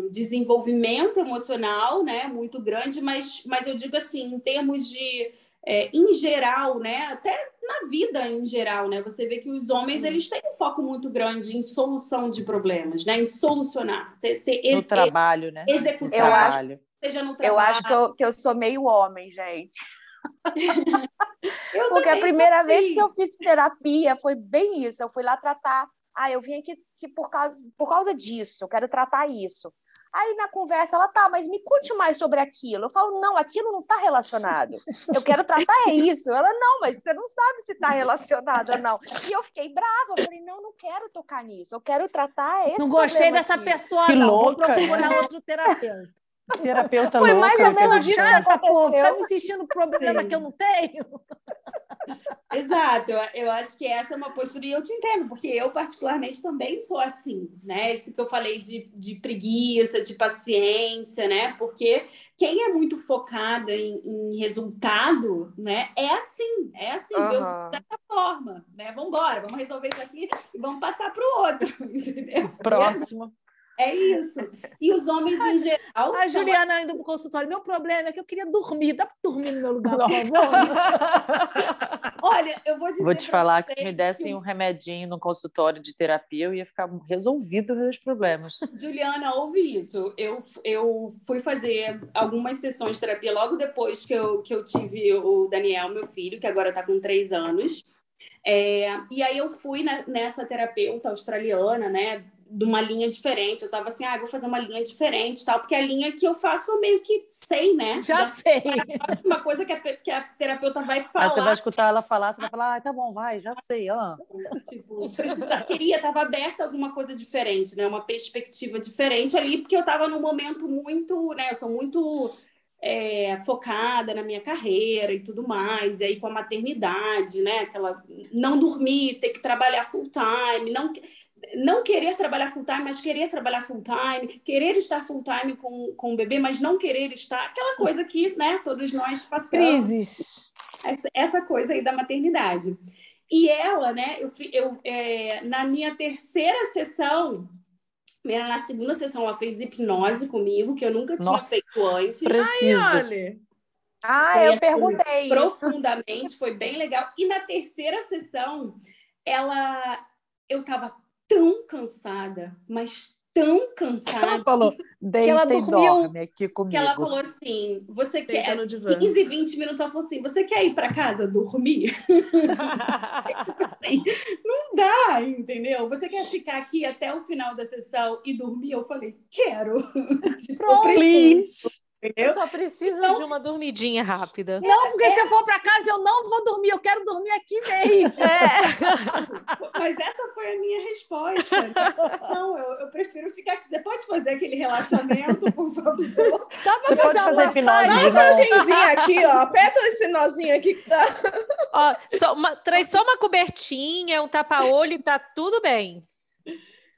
um, desenvolvimento emocional né, muito grande, mas, mas eu digo assim, em termos de é, em geral, né, até na vida em geral, né, você vê que os homens eles têm um foco muito grande em solução de problemas, né, em solucionar.
Ser, ser no ex, trabalho, né?
Executar.
Eu acho, seja no trabalho. Eu acho que eu, que eu sou meio homem, gente. Porque a primeira vez que eu fiz terapia foi bem isso. Eu fui lá tratar. Ah, eu vim aqui que por, causa, por causa disso, eu quero tratar isso. Aí na conversa ela tá, mas me conte mais sobre aquilo. Eu falo, não, aquilo não está relacionado. Eu quero tratar é isso. Ela, não, mas você não sabe se está relacionado ou não. E eu fiquei brava. Eu falei, não, não quero tocar nisso. Eu quero tratar esse
Não gostei dessa
aqui.
pessoa, que não. Louca, Vou procurar né? outro terapeuta.
Terapeuta Foi louca. mais ou
menos isso que aconteceu. Tá me insistindo problema Sim. que eu não tenho?
Exato, eu acho que essa é uma postura, e eu te entendo, porque eu, particularmente, também sou assim, né? Isso que eu falei de, de preguiça, de paciência, né? Porque quem é muito focada em, em resultado, né? É assim, é assim, uhum. dessa forma, né? Vamos embora, vamos resolver isso aqui e vamos passar para o outro, entendeu?
Próximo.
É isso. E os homens em geral.
A Juliana indo para o consultório. Meu problema é que eu queria dormir. Dá para dormir no meu lugar, por favor?
Olha, eu vou dizer.
Vou te falar que se me dessem que... um remedinho no consultório de terapia, eu ia ficar resolvido os meus problemas.
Juliana, ouve isso. Eu, eu fui fazer algumas sessões de terapia logo depois que eu, que eu tive o Daniel, meu filho, que agora está com três anos. É, e aí eu fui na, nessa terapeuta australiana, né? De uma linha diferente. Eu tava assim, ah, vou fazer uma linha diferente, tal, porque a linha que eu faço eu meio que sei, né?
Já, Já sei.
Uma coisa que a, que a terapeuta vai falar. Aí
você vai escutar ela falar, você vai falar, ah, tá bom, vai, já sei, ó.
Tipo, precisa, queria, tava aberta a alguma coisa diferente, né? Uma perspectiva diferente ali, porque eu tava num momento muito, né? Eu sou muito é, focada na minha carreira e tudo mais, e aí com a maternidade, né? Aquela não dormir, ter que trabalhar full time, não não querer trabalhar full time, mas querer trabalhar full time, querer estar full time com, com o bebê, mas não querer estar, aquela coisa que, né, todos nós passamos.
Crises.
Essa, essa coisa aí da maternidade. E ela, né, eu, eu é, na minha terceira sessão, na segunda sessão, ela fez hipnose comigo, que eu nunca tinha Nossa, feito antes.
Preciso.
Ai, olha.
Ah, foi, eu assim, perguntei.
Profundamente, isso. foi bem legal. E na terceira sessão, ela. Eu estava tão cansada, mas tão cansada.
Ela falou, que ela dormiu, aqui comigo.
Que ela falou assim, você quer 15, 20 minutos, ela falou assim, você quer ir para casa dormir? assim, não dá, entendeu? Você quer ficar aqui até o final da sessão e dormir? Eu falei, quero.
tipo, please.
Entendeu? Só precisa então, de uma dormidinha rápida.
Não, porque é, se eu for para casa, eu não vou dormir, eu quero dormir aqui mesmo.
É. Mas essa foi a minha resposta. Não, eu, eu, prefiro ficar aqui. Você pode fazer aquele relaxamento, por favor?
Dá Você pode fazer hipnose.
Dá uma aqui, ó. Aperta esse nozinho aqui que tá.
Ó, só uma, traz só uma cobertinha, um tapa-olho e tá tudo bem.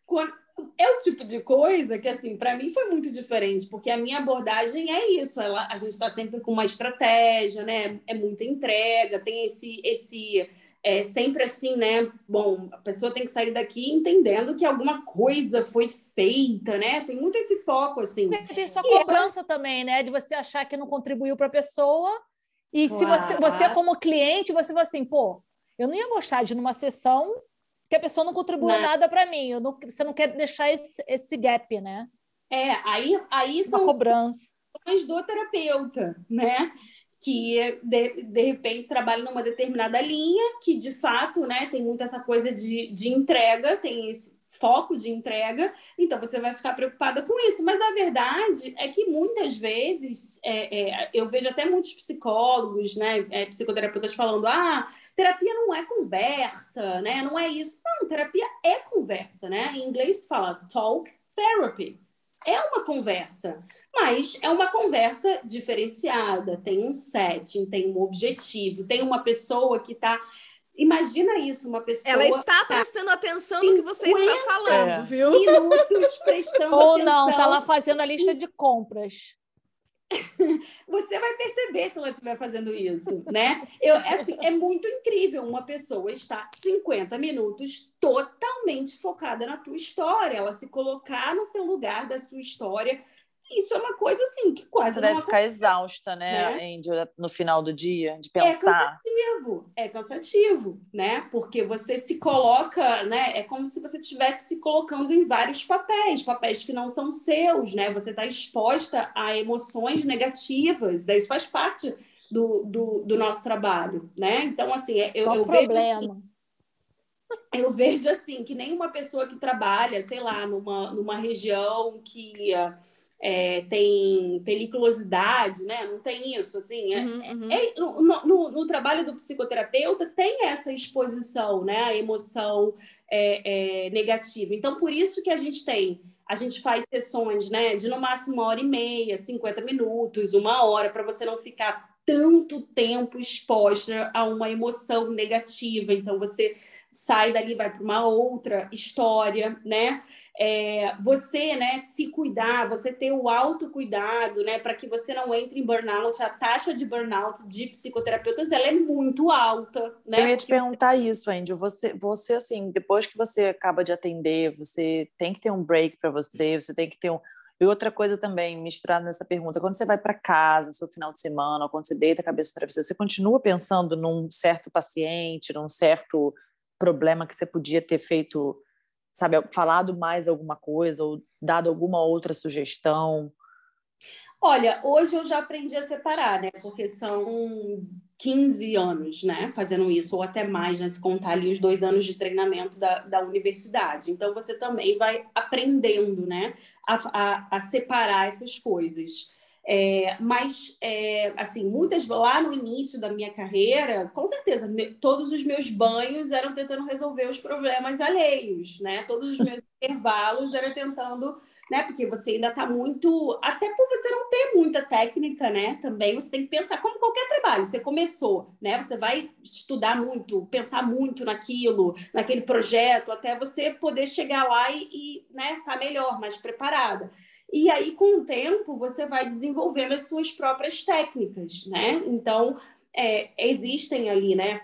Quando, é o tipo de coisa que, assim, para mim foi muito diferente, porque a minha abordagem é isso. Ela, a gente está sempre com uma estratégia, né? É muita entrega, tem esse, esse é sempre assim, né? Bom, a pessoa tem que sair daqui entendendo que alguma coisa foi feita, né? Tem muito esse foco, assim.
Tem, tem sua cobrança também, né? De você achar que não contribuiu para a pessoa. E claro. se você, você, como cliente, você vai assim, pô, eu não ia gostar de numa sessão que a pessoa não contribui né? nada para mim. Não, você não quer deixar esse, esse gap, né?
É, aí, aí são
cobrança
do terapeuta, né? que de, de repente trabalha numa determinada linha, que de fato né, tem muito essa coisa de, de entrega, tem esse foco de entrega, então você vai ficar preocupada com isso. Mas a verdade é que muitas vezes é, é, eu vejo até muitos psicólogos, né, é, psicoterapeutas falando: ah, terapia não é conversa, né? Não é isso. Não, terapia é conversa, né? Em inglês fala talk therapy. É uma conversa. Mas é uma conversa diferenciada, tem um setting, tem um objetivo, tem uma pessoa que está. Imagina isso, uma pessoa.
Ela está tá prestando atenção no que você está falando, é. viu?
Minutos prestando
Ou
atenção.
não, está lá fazendo a lista de compras.
Você vai perceber se ela estiver fazendo isso, né? Eu, é assim, é muito incrível uma pessoa estar 50 minutos totalmente focada na tua história, ela se colocar no seu lugar da sua história isso é uma coisa assim que quase
Você
não
deve ficar exausta, né, né? Andy, no final do dia, de pensar.
É cansativo, é cansativo, né? Porque você se coloca, né? É como se você estivesse se colocando em vários papéis, papéis que não são seus, né? Você está exposta a emoções negativas, daí isso faz parte do, do, do nosso trabalho, né? Então, assim, é, eu,
Qual
eu
problema?
vejo assim, eu vejo assim que nenhuma pessoa que trabalha, sei lá, numa, numa região que é, tem peliculosidade, né? Não tem isso, assim. É,
Uhum, uhum.
é- no, no- no trabalho do psicoterapeuta tem essa exposição, né? A emoção é, é, negativa. Então, por isso que a gente tem, a gente faz sessões, né? De no máximo uma hora e meia, 50 minutos, uma hora, para você não ficar tanto tempo exposta a uma emoção negativa. Então, você sai dali, vai para uma outra história, né? É, você, né, se cuidar, você ter o autocuidado, né, para que você não entre em burnout. A taxa de burnout de psicoterapeutas ela é muito alta, né?
Eu ia te
Porque-
perguntar isso, Andy. Você, você, assim, depois que você acaba de atender, você tem que ter um break para você, você tem que ter um. E outra coisa também, misturada nessa pergunta, quando você vai para casa, seu final de semana, ou quando você deita a cabeça para você, você continua pensando num certo paciente, num certo problema que você podia ter feito, sabe, falado mais alguma coisa, ou dado alguma outra sugestão?
Olha, hoje eu já aprendi a separar, né? Porque são 15 anos, né? Fazendo isso, ou até mais, né? Se contar ali os dois anos de treinamento da, da universidade. Então, você também vai aprendendo, né? A, a, a separar essas coisas. É, mas, é, assim, muitas lá no início da minha carreira, com certeza, me- todos os meus banhos eram tentando resolver os problemas alheios, né? Todos os meus intervalos eram tentando né? Porque você ainda está muito. Até por você não ter muita técnica, né? Também você tem que pensar, como qualquer trabalho, você começou, né? Você vai estudar muito, pensar muito naquilo, naquele projeto, até você poder chegar lá e, e né, tá melhor, mais preparada. E aí, com o tempo, você vai desenvolvendo as suas próprias técnicas, né? Então, é, existem ali, né?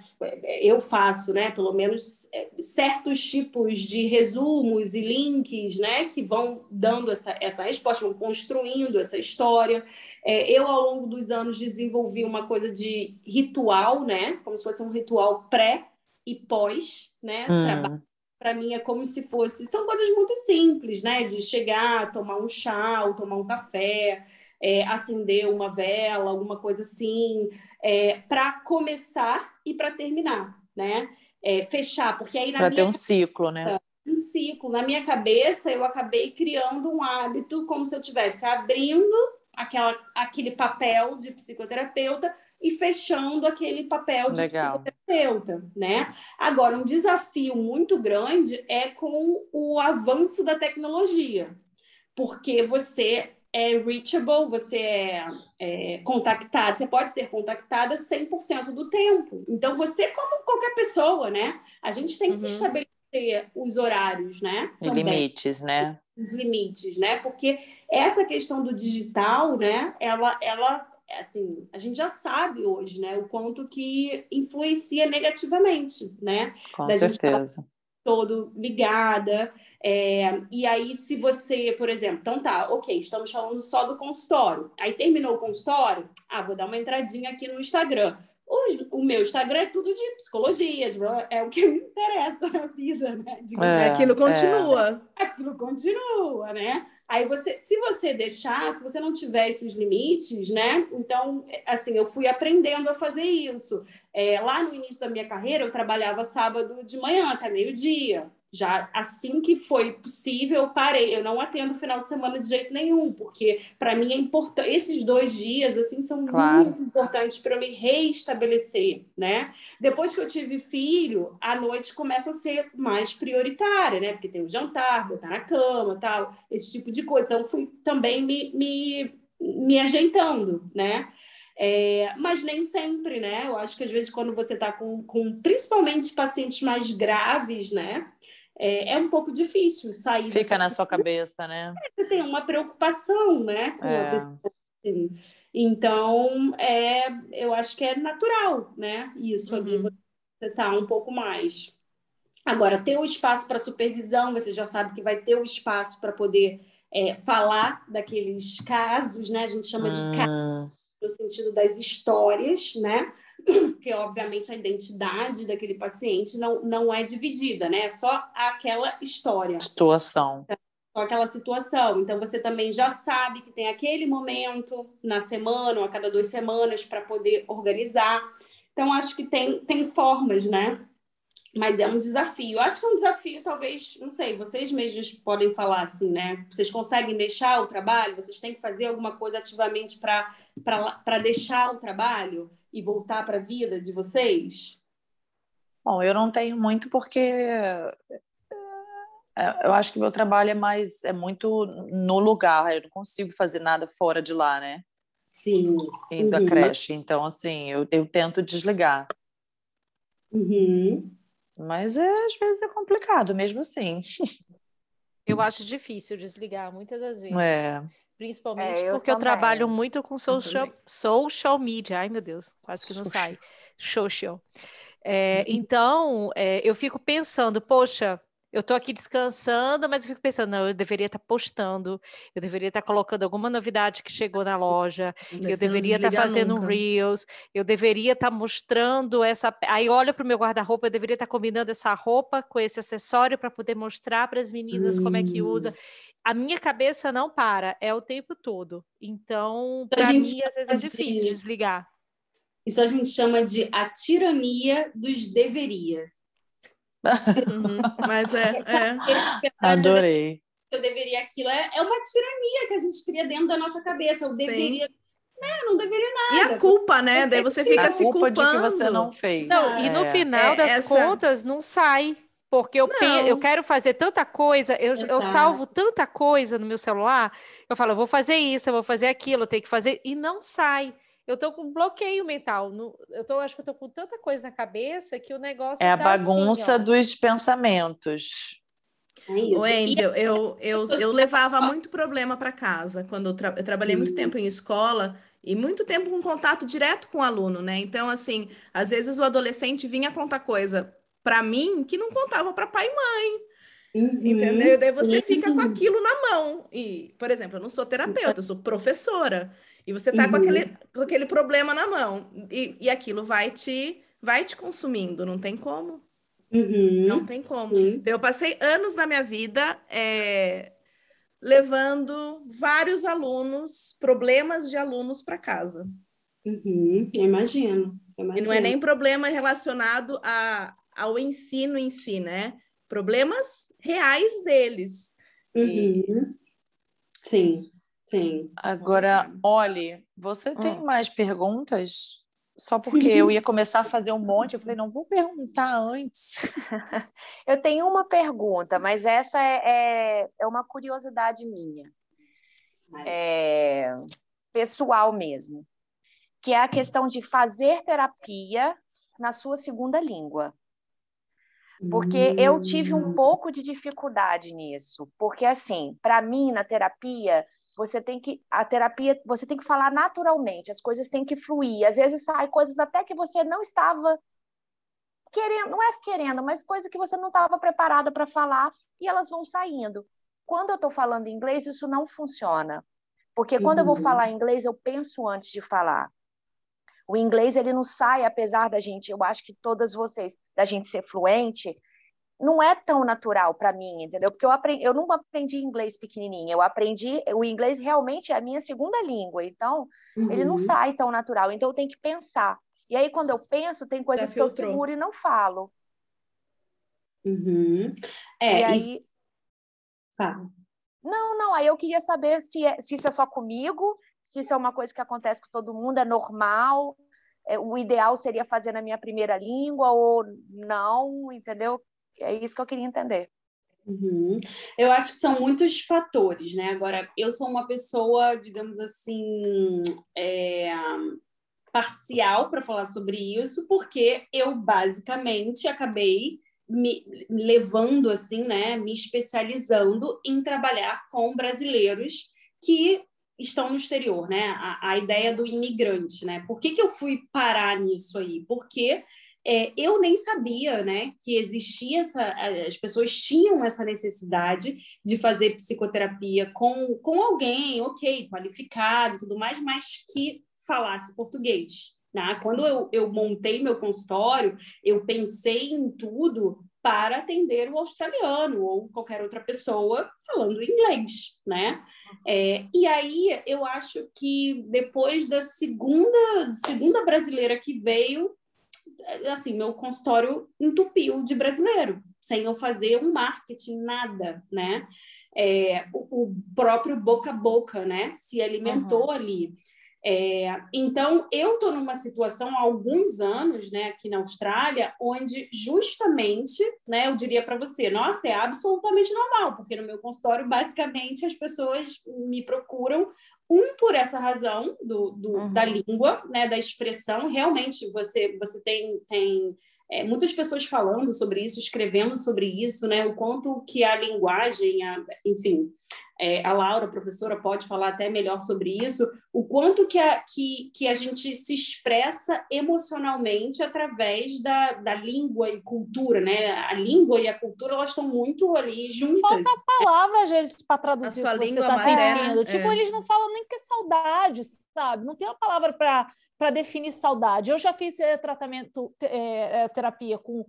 Eu faço, né? Pelo menos é, certos tipos de resumos e links, né? Que vão dando essa, essa resposta, vão construindo essa história. É, eu, ao longo dos anos, desenvolvi uma coisa de ritual, né? Como se fosse um ritual pré e pós, né? Trabalho
Hum,
para mim é como se fosse. São coisas muito simples, né? De chegar, tomar um chá, ou tomar um café, é, acender uma vela, alguma coisa assim, para começar e para terminar, né? É, fechar, porque aí na
para
minha
ter um ciclo, né?
um ciclo. Na minha cabeça, eu acabei criando um hábito como se eu estivesse abrindo aquela, aquele papel de psicoterapeuta e fechando aquele papel de
Legal.
psicoterapeuta, né? Agora, um desafio muito grande é com o avanço da tecnologia, porque você é reachable, você é, é contactado, você pode ser contactada 100% do tempo. Então, você, como qualquer pessoa, né? A gente tem que
Uhum.
estabelecer os horários, né?
E
Também
limites, né?
os limites, né? Porque essa questão do digital, né? Ela, ela, assim, a gente já sabe hoje, né? O quanto que influencia negativamente, né?
Com
Da gente tá
certeza.
todo ligada. É, e aí, se você, por exemplo, então tá, ok, estamos falando só do consultório. Aí terminou o consultório, ah, vou dar uma entradinha aqui no Instagram. Os, o meu Instagram é tudo de psicologia, de, é o que me interessa na vida, né? De,
é, aquilo continua.
É. Aquilo continua, né? Aí você, se você deixar, se você não tiver esses limites, né? Então, assim, eu fui aprendendo a fazer isso. É, lá no início da minha carreira, eu trabalhava sábado de manhã até meio-dia já assim que foi possível, eu parei. Eu não atendo final de semana de jeito nenhum, porque para mim é importante. Esses dois dias assim são claro. muito importantes para eu me reestabelecer, né? Depois que eu tive filho, a noite começa a ser mais prioritária, né? Porque tem o jantar, botar na cama, tal, esse tipo de coisa. Então fui também me, me, me ajeitando, né? É, mas nem sempre, né? Eu acho que às vezes quando você está com, com principalmente pacientes mais graves, né? É, é um pouco difícil sair.
Fica na sua cabeça, né?
Você tem uma preocupação, né, com é. a pessoa. Assim. Então, é, eu acho que é natural, né? Isso uhum. ali você tá um pouco mais. Agora, ter o espaço para supervisão, você já sabe que vai ter o espaço para poder é, falar daqueles casos, né? A gente chama de casos ah. no sentido das histórias, né? Porque obviamente a identidade daquele paciente não, não é dividida, né? É só aquela história.
Situação.
Só aquela situação. Então você também já sabe que tem aquele momento na semana ou a cada duas semanas para poder organizar. Então acho que tem, tem formas, né? Mas é um desafio. Acho que é um desafio, talvez, não sei, vocês mesmos podem falar assim, né? Vocês conseguem deixar o trabalho? Vocês têm que fazer alguma coisa ativamente para deixar o trabalho e voltar para a vida de vocês?
Bom, eu não tenho muito porque é, eu acho que meu trabalho é mais é muito no lugar. Eu não consigo fazer nada fora de lá, né?
Sim.
Indo uhum. à creche. Então, assim, eu, eu tento desligar.
Uhum.
Mas é, às vezes é complicado, mesmo assim.
Eu acho difícil desligar, muitas das vezes.
É.
Principalmente é, eu porque também. eu trabalho muito com social, social media. Ai, meu Deus, quase que não social. sai. Social. É, então, é, eu fico pensando, poxa, eu estou aqui descansando, mas eu fico pensando, não, eu deveria estar tá postando, eu deveria estar tá colocando alguma novidade que chegou na loja, eu deveria estar tá fazendo nunca. reels, eu deveria estar tá mostrando essa. Aí olha para o meu guarda-roupa, eu deveria estar tá combinando essa roupa com esse acessório para poder mostrar para as meninas hum. como é que usa. Hum. A minha cabeça não para, é o tempo todo. Então, para mim, às vezes é difícil de... desligar.
Isso a gente chama de a tirania dos deveria.
Uhum, mas é, é.
Adorei.
Eu deveria aquilo. É, é uma tirania que a gente cria dentro da nossa cabeça. Eu deveria. Sim. Né, não deveria nada.
E a culpa, né? Daí você fica a se culpa culpando.
de que você não fez.
Não, e no é. final é, das essa... contas, não sai. Porque eu, penso, eu quero fazer tanta coisa, eu, eu, salvo tanta coisa no meu celular, eu falo, eu vou fazer isso, eu vou fazer aquilo, eu tenho que fazer, e não sai eu tô com bloqueio mental. No, eu tô, acho que eu tô com tanta coisa na cabeça que o negócio
é
tá
a bagunça assim, dos pensamentos.
É isso. O Angel, eu, eu, eu levava muito problema para casa quando eu, tra eu trabalhei muito tempo em escola e muito tempo com contato direto com o aluno, né? Então, assim, às vezes o adolescente vinha contar coisa para mim que não contava para pai e mãe. Uhum, entendeu? E daí você sim. fica com aquilo na mão. E, por exemplo, eu não sou terapeuta, eu sou professora. E você tá uhum. com, aquele, com aquele problema na mão. E, e aquilo vai te, vai te consumindo, não tem como.
Uhum.
Não tem como. Uhum. Então, eu passei anos na minha vida é, levando vários alunos, problemas de alunos para casa.
Uhum. Imagino, imagino.
E não é nem problema relacionado a, ao ensino em si, né? Problemas reais deles.
E... Uhum. Sim. Sim.
Agora, olhe, você tem hum. mais perguntas? Só porque eu ia começar a fazer um monte, eu falei, não vou perguntar antes.
eu tenho uma pergunta, mas essa é, é, é uma curiosidade minha, é, pessoal mesmo, que é a questão de fazer terapia na sua segunda língua. Porque eu tive um hum. pouco de dificuldade nisso, porque assim, para mim na terapia você tem que a terapia, você tem que falar naturalmente, as coisas têm que fluir. Às vezes sai coisas até que você não estava querendo, não é querendo, mas coisa que você não estava preparada para falar e elas vão saindo. Quando eu estou falando inglês, isso não funciona. Porque quando uhum. eu vou uhum. falar inglês, eu penso antes de falar. O inglês ele não sai, apesar da gente, eu acho que todas vocês, da gente ser fluente, não é tão natural para mim, entendeu? Porque eu aprendi, eu não aprendi inglês pequenininho, eu aprendi o inglês realmente é a minha segunda língua, então uhum. ele não uhum. sai tão natural, então eu tenho que pensar. E aí quando eu penso, tem coisas que eu seguro e não falo.
Uhum. É,
e aí isso... tá. Não, não, aí eu queria saber se, é, se isso é só comigo, se isso é uma coisa que acontece com todo mundo, é normal, é, o ideal seria fazer na minha primeira língua ou não, entendeu? É isso que eu queria entender.
Uhum. Eu acho que são muitos fatores, né? Agora, eu sou uma pessoa, digamos assim, é, parcial para falar sobre isso, porque eu basicamente acabei me levando assim, né, me especializando em trabalhar com brasileiros que estão no exterior, né? A, a ideia do imigrante, né? Por que, que eu fui parar nisso aí? Porque é, eu nem sabia né, que existia essa. As pessoas tinham essa necessidade de fazer psicoterapia com, com alguém, ok, qualificado tudo mais, mas que falasse português. Né? Quando eu, eu montei meu consultório, eu pensei em tudo para atender o australiano ou qualquer outra pessoa falando inglês, né? É, e aí eu acho que depois da segunda segunda brasileira que veio, assim, meu consultório entupiu de brasileiro, sem eu fazer um marketing, nada, né? É, o, o, próprio boca a boca, né? Se alimentou uhum. ali. É, então, eu estou numa situação há alguns anos, né, aqui na Austrália, onde justamente, né, eu diria para você, nossa, é absolutamente normal, porque no meu consultório, basicamente, as pessoas me procuram um por essa razão do, do uhum. da língua, né, da expressão. Realmente, você, você tem, tem é, muitas pessoas falando sobre isso, escrevendo sobre isso, né, o quanto que a linguagem, a, enfim, é, a Laura, a professora, pode falar até melhor sobre isso, o quanto que a, que, que a gente se expressa emocionalmente através da, da língua e cultura, né? A língua e a cultura, elas estão muito ali juntas.
Falta a palavra, às vezes, para traduzir a sua língua você tá sentindo. Tipo, é. eles não falam nem que é saudade, sabe? Não tem uma palavra para para definir saudade. Eu já fiz é, tratamento, é, terapia com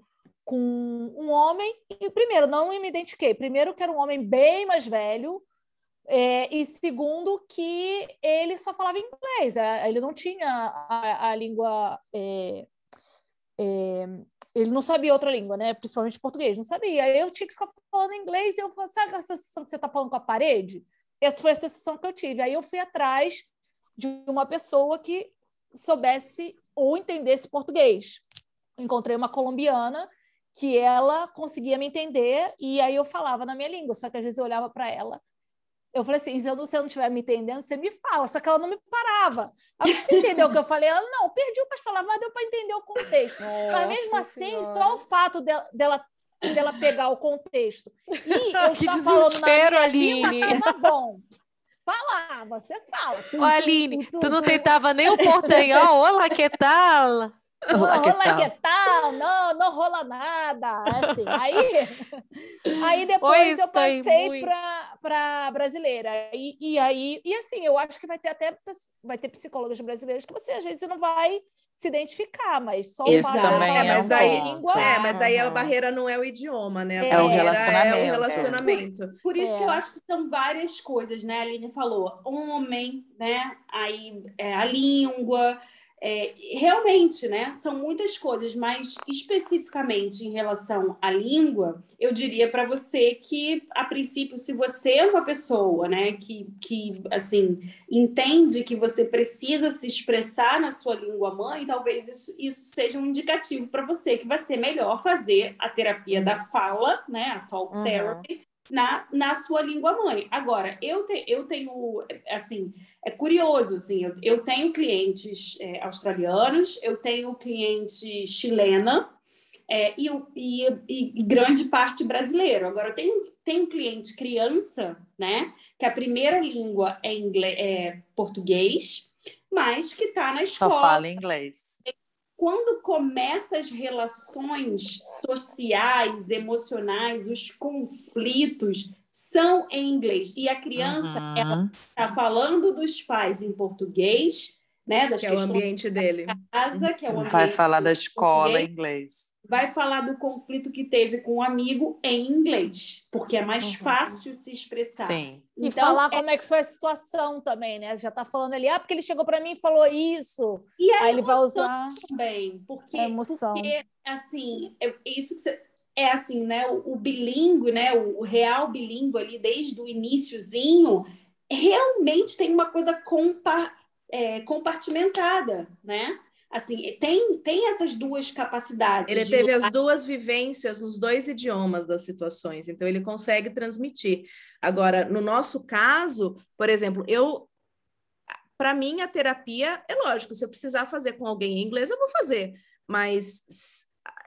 com um homem, e primeiro, não me identifiquei. Primeiro, que era um homem bem mais velho, é, e segundo, que ele só falava inglês, é, ele não tinha a, a língua. É, é, ele não sabia outra língua, né? Principalmente português, não sabia. Eu tinha que ficar falando inglês e eu falei, sabe a sensação que você está falando com a parede? Essa foi a sensação que eu tive. Aí eu fui atrás de uma pessoa que soubesse ou entendesse português. Encontrei uma colombiana que ela conseguia me entender e aí eu falava na minha língua, só que às vezes eu olhava para ela eu falei assim, se eu não, estiver me entendendo, você me fala. Só que ela não me parava. Aí você entendeu o que eu falei? Ela, não, perdi umas palavras, mas deu para entender o contexto. Nossa mas mesmo assim, só o fato de, dela, dela pegar o contexto. E eu
que desespero, Aline.
Tava bom. Falava, você fala.
Ô, Aline, tu, tu, tu não tentava nem o portenhol? Olá, que tal?
Não rola que tal, não, não rola nada. Assim. Aí, aí depois eu passei para brasileira. E, e aí, e assim, eu acho que vai ter até vai ter psicólogas brasileiras que você às vezes não vai se identificar, mas só
Isso também é,
mas daí, língua, é, mas daí a barreira não é o idioma, né?
É, o relacionamento.
É o relacionamento.
Por, por isso é. que eu acho que são várias coisas, né? A Aline falou, homem, né? Aí é, a língua, é, realmente, né, são muitas coisas, mas especificamente em relação à língua, eu diria para você que, a princípio, se você é uma pessoa, né, que, que, assim, entende que você precisa se expressar na sua língua mãe, talvez isso, isso seja um indicativo para você que vai ser melhor fazer a terapia da fala, né, a talk uhum. therapy, na, na sua língua mãe. Agora, eu, te, eu tenho, assim, é curioso, assim, eu, eu tenho clientes é, australianos, eu tenho cliente chilena é, e, e, e, grande parte brasileiro. Agora, eu tenho, tenho cliente criança, né, que a primeira língua é, inglês, é português, mas que está na escola.
Só fala inglês
quando começa as relações sociais, emocionais, os conflitos são em inglês e a criança uhum. ela está falando dos pais em português, né?
Das que é o ambiente dele.
casa, que é o
Vai
ambiente
falar da escola em inglês.
Vai falar do conflito que teve com um amigo em inglês, porque é mais fácil se expressar.
Sim.
E
Então,
falar
é-
como é que foi a situação também, né? Já tá falando ali, ah, porque ele chegou para mim e falou isso.
E a
Aí ele vai usar.
também, porque,
A emoção.
porque assim, é isso que você, é assim, né? O, o bilíngue, né? O, o real bilíngue ali desde o iniciozinho, realmente tem uma coisa compa, é, compartimentada, né? Assim, tem, tem essas duas capacidades.
Ele teve
lutar
as duas vivências nos dois idiomas das situações, então ele consegue transmitir. Agora, no nosso caso, por exemplo, eu para mim a terapia é lógico, se eu precisar fazer com alguém em inglês, eu vou fazer, mas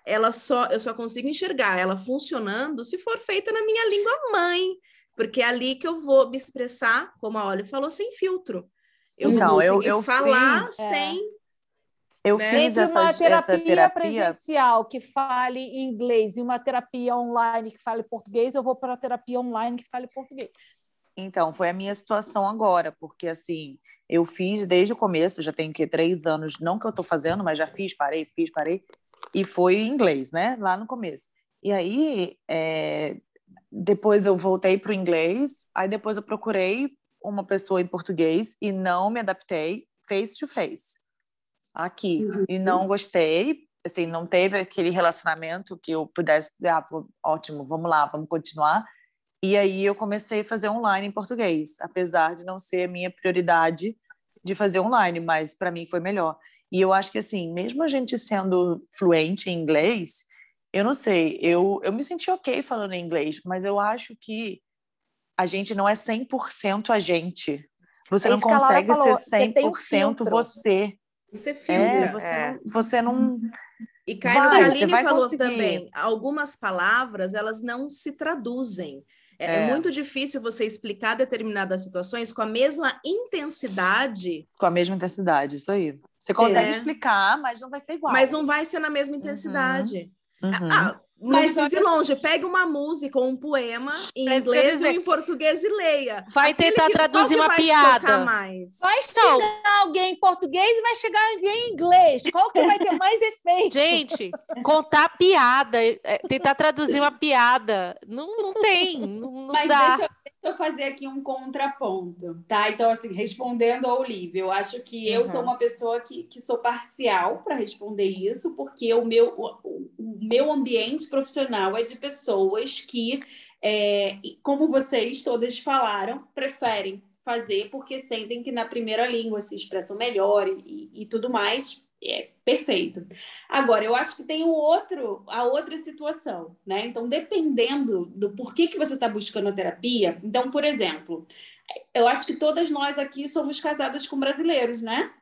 ela só eu só consigo enxergar ela funcionando se for feita na minha língua mãe, porque é ali que eu vou me expressar, como a Olha falou, sem filtro. Eu
Então,
vou
eu-
conseguir
eu
falar
fiz-
sem
Eu
Né?
fiz
Entre uma
essas-
terapia,
essa terapia.
presencial que fale inglês e uma terapia online que fale português, eu vou para a terapia online que fale português.
Então, foi a minha situação agora, porque assim, eu fiz desde o começo, já tenho que três anos, não que eu estou fazendo, mas já fiz, parei, fiz, parei, e foi em inglês, né? Lá no começo. E aí, é, depois eu voltei para o inglês, aí depois eu procurei uma pessoa em português e não me adaptei face to face aqui e não gostei, assim, não teve aquele relacionamento que eu pudesse, ah, ótimo, vamos lá, vamos continuar. E aí eu comecei a fazer online em português, apesar de não ser a minha prioridade de fazer online, mas para mim foi melhor. E eu acho que assim, mesmo a gente sendo fluente em inglês, eu não sei, eu, eu me senti ok falando em inglês, mas eu acho que a gente não é 100% a gente. Você
É
não consegue ser
você tem um
100% você.
Você filtra.
É, você,
É.
Não, você não.
E cai no que
Vai,
a Aline falou
conseguir.
também. Algumas palavras, elas não se traduzem. É, é
É.
muito difícil você explicar determinadas situações com a mesma intensidade,
Com a mesma intensidade, isso aí. Você consegue
É.
explicar, mas não vai ser igual.
mas não vai ser na mesma intensidade.
Uhum.
Ah, não
Mas
precisa ir longe. Pegue uma música ou um poema em
É eu ia
inglês
dizer.
em português e leia.
Vai
Aquele
tentar
que- qual
traduzir
que
uma
vai
piada.
mais?
Vai
Então-
chegar alguém em português e vai chegar alguém em inglês. Qual que vai ter mais efeito?
Gente, contar piada, é, tentar traduzir uma piada, não, não tem, não, não
Mas
dá.
deixa, eu- deixa eu fazer aqui um contraponto, tá? Então, assim, respondendo ao Olivia, eu acho que eu
Uhum.
sou uma pessoa que, que sou parcial para responder isso, porque o meu, o, o meu ambiente profissional é de pessoas que, é, como vocês todas falaram, preferem fazer porque sentem que na primeira língua se expressam melhor e, e tudo mais. É perfeito. Agora, eu acho que tem o outro, a outra situação, né? Então, dependendo do porquê que você está buscando a terapia, então, por exemplo, eu acho que todas nós aqui somos casadas com brasileiros, né?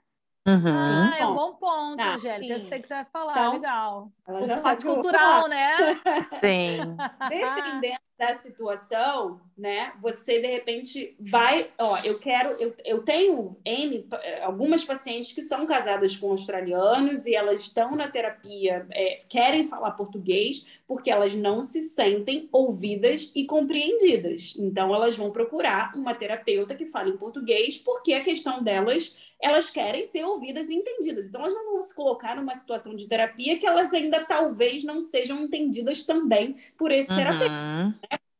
Uhum.
Ah, é um
Bom.
ponto,
Tá.
Angélica. Eu sei que você vai falar,
Então,
legal.
Ela
O
já sabe
cultural, né?
Sim.
dependendo da situação, né? Você de repente vai, ó, eu quero, eu, eu tenho N, algumas pacientes que são casadas com australianos e elas estão na terapia, é, querem falar português porque elas não se sentem ouvidas e compreendidas. Então elas vão procurar uma terapeuta que fale em português porque a questão delas elas querem ser ouvidas e entendidas. Então, elas não vão se colocar numa situação de terapia que elas ainda talvez não sejam entendidas também por esse terapeuta.
Uhum.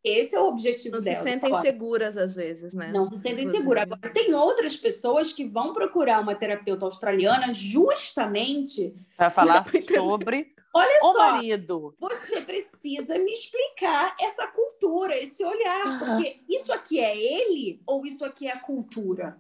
Esse é o objetivo
Não se
delas.
sentem
Agora,
seguras às vezes, né?
Não se sentem
Inclusive.
seguras. Agora, tem outras pessoas que vão procurar uma terapeuta australiana justamente.
Para falar
Não,
sobre
Olha
o
só,
marido.
você precisa me explicar essa cultura, esse olhar,
Aham.
porque isso aqui é ele ou isso aqui é a cultura?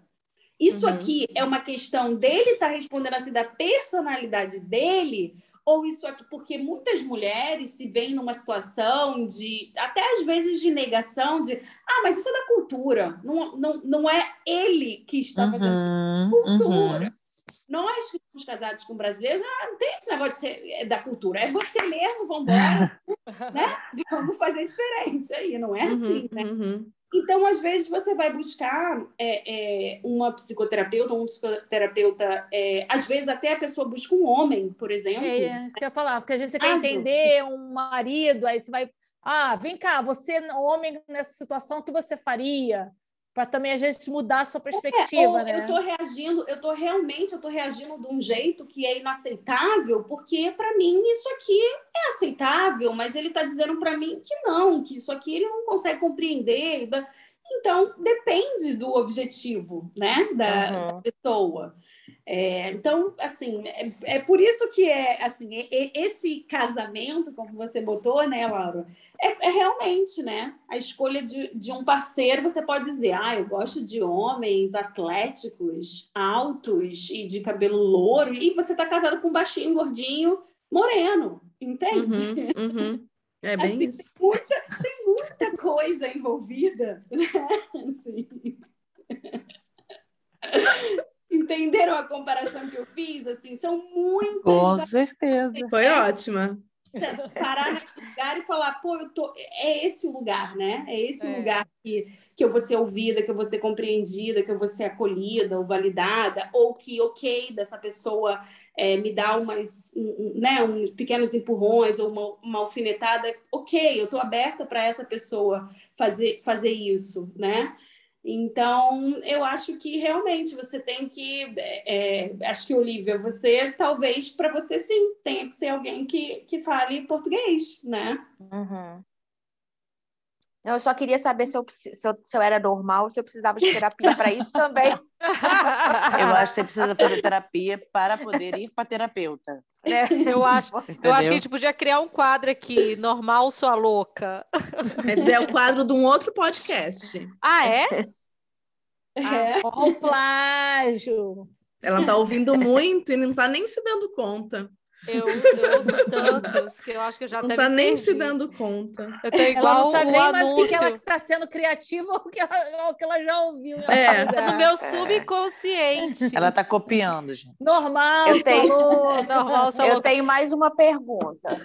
Isso
Uhum.
aqui é uma questão dele estar respondendo assim da personalidade dele ou isso aqui porque muitas mulheres se veem numa situação de até às vezes de negação de ah mas isso é da cultura não, não, não é ele que está fazendo
Uhum,
cultura.
uhum.
Nós que somos casados com brasileiros, ah, não tem esse negócio de ser é da cultura. É você mesmo, vamos embora, né? Vamos fazer diferente aí, não é assim,
Uhum,
né?
uhum.
Então, às vezes, você vai buscar é, é, uma psicoterapeuta, um psicoterapeuta, é, às vezes até a pessoa busca um homem, por exemplo.
É isso que eu ia falar, porque a gente você quer entender um marido, aí você vai. Ah, vem cá, você, homem, nessa situação, o que você faria para também às vezes mudar a sua perspectiva,
é,
né?
Eu tô reagindo, eu tô realmente, eu tô reagindo de um jeito que é inaceitável, porque para mim isso aqui é aceitável, mas ele está dizendo para mim que não, que isso aqui ele não consegue compreender. Então depende do objetivo, né, da, uhum. da pessoa. É, então, assim, é, é, por isso que é assim, é, esse casamento, como você botou, né, Laura, é, é, realmente, né, a escolha de, de um parceiro, você pode dizer, ah, eu gosto de homens atléticos, altos e de cabelo louro, e você está casado com um baixinho, gordinho, moreno, entende?
Uhum, uhum. É bem
assim,
isso.
Tem muita, tem muita coisa envolvida, né? Assim. Entenderam a comparação que eu fiz? Assim, são muitas.
Com certeza.
Foi ótima.
Parar naquele lugar e falar, pô, eu tô. É esse o lugar, né? É esse é. lugar que, que eu vou ser ouvida, que eu vou ser compreendida, que eu vou ser acolhida ou validada, ou que, ok, dessa pessoa é, me dá umas, um, né, uns pequenos empurrões ou uma, uma alfinetada, ok, eu tô aberta para essa pessoa fazer, fazer isso, né? Então, eu acho que realmente você tem que. É, é acho que, Olivia, você talvez para você sim tenha que ser alguém que, que fale português, né?
Uhum. Eu só queria saber se eu, se eu, se eu era normal, se eu precisava de terapia para isso também.
Eu acho que você precisa fazer terapia para poder ir para terapeuta.
É, eu acho, eu acho que a gente podia criar um quadro aqui, normal sua louca.
Esse é o quadro de um outro podcast.
Ah, é?
É. Ah, o plágio.
Ela tá ouvindo muito e não tá nem se dando conta.
Eu, eu ouço tantos que eu acho que eu já
Não tá nem se dando conta.
Eu tô igual ela não sabe nem mais
o que, ela está sendo criativa ou o que ela, que ela já ouviu.
É,
no meu subconsciente.
Ela tá copiando, gente.
Normal, eu tenho,
normal, eu tenho mais uma pergunta.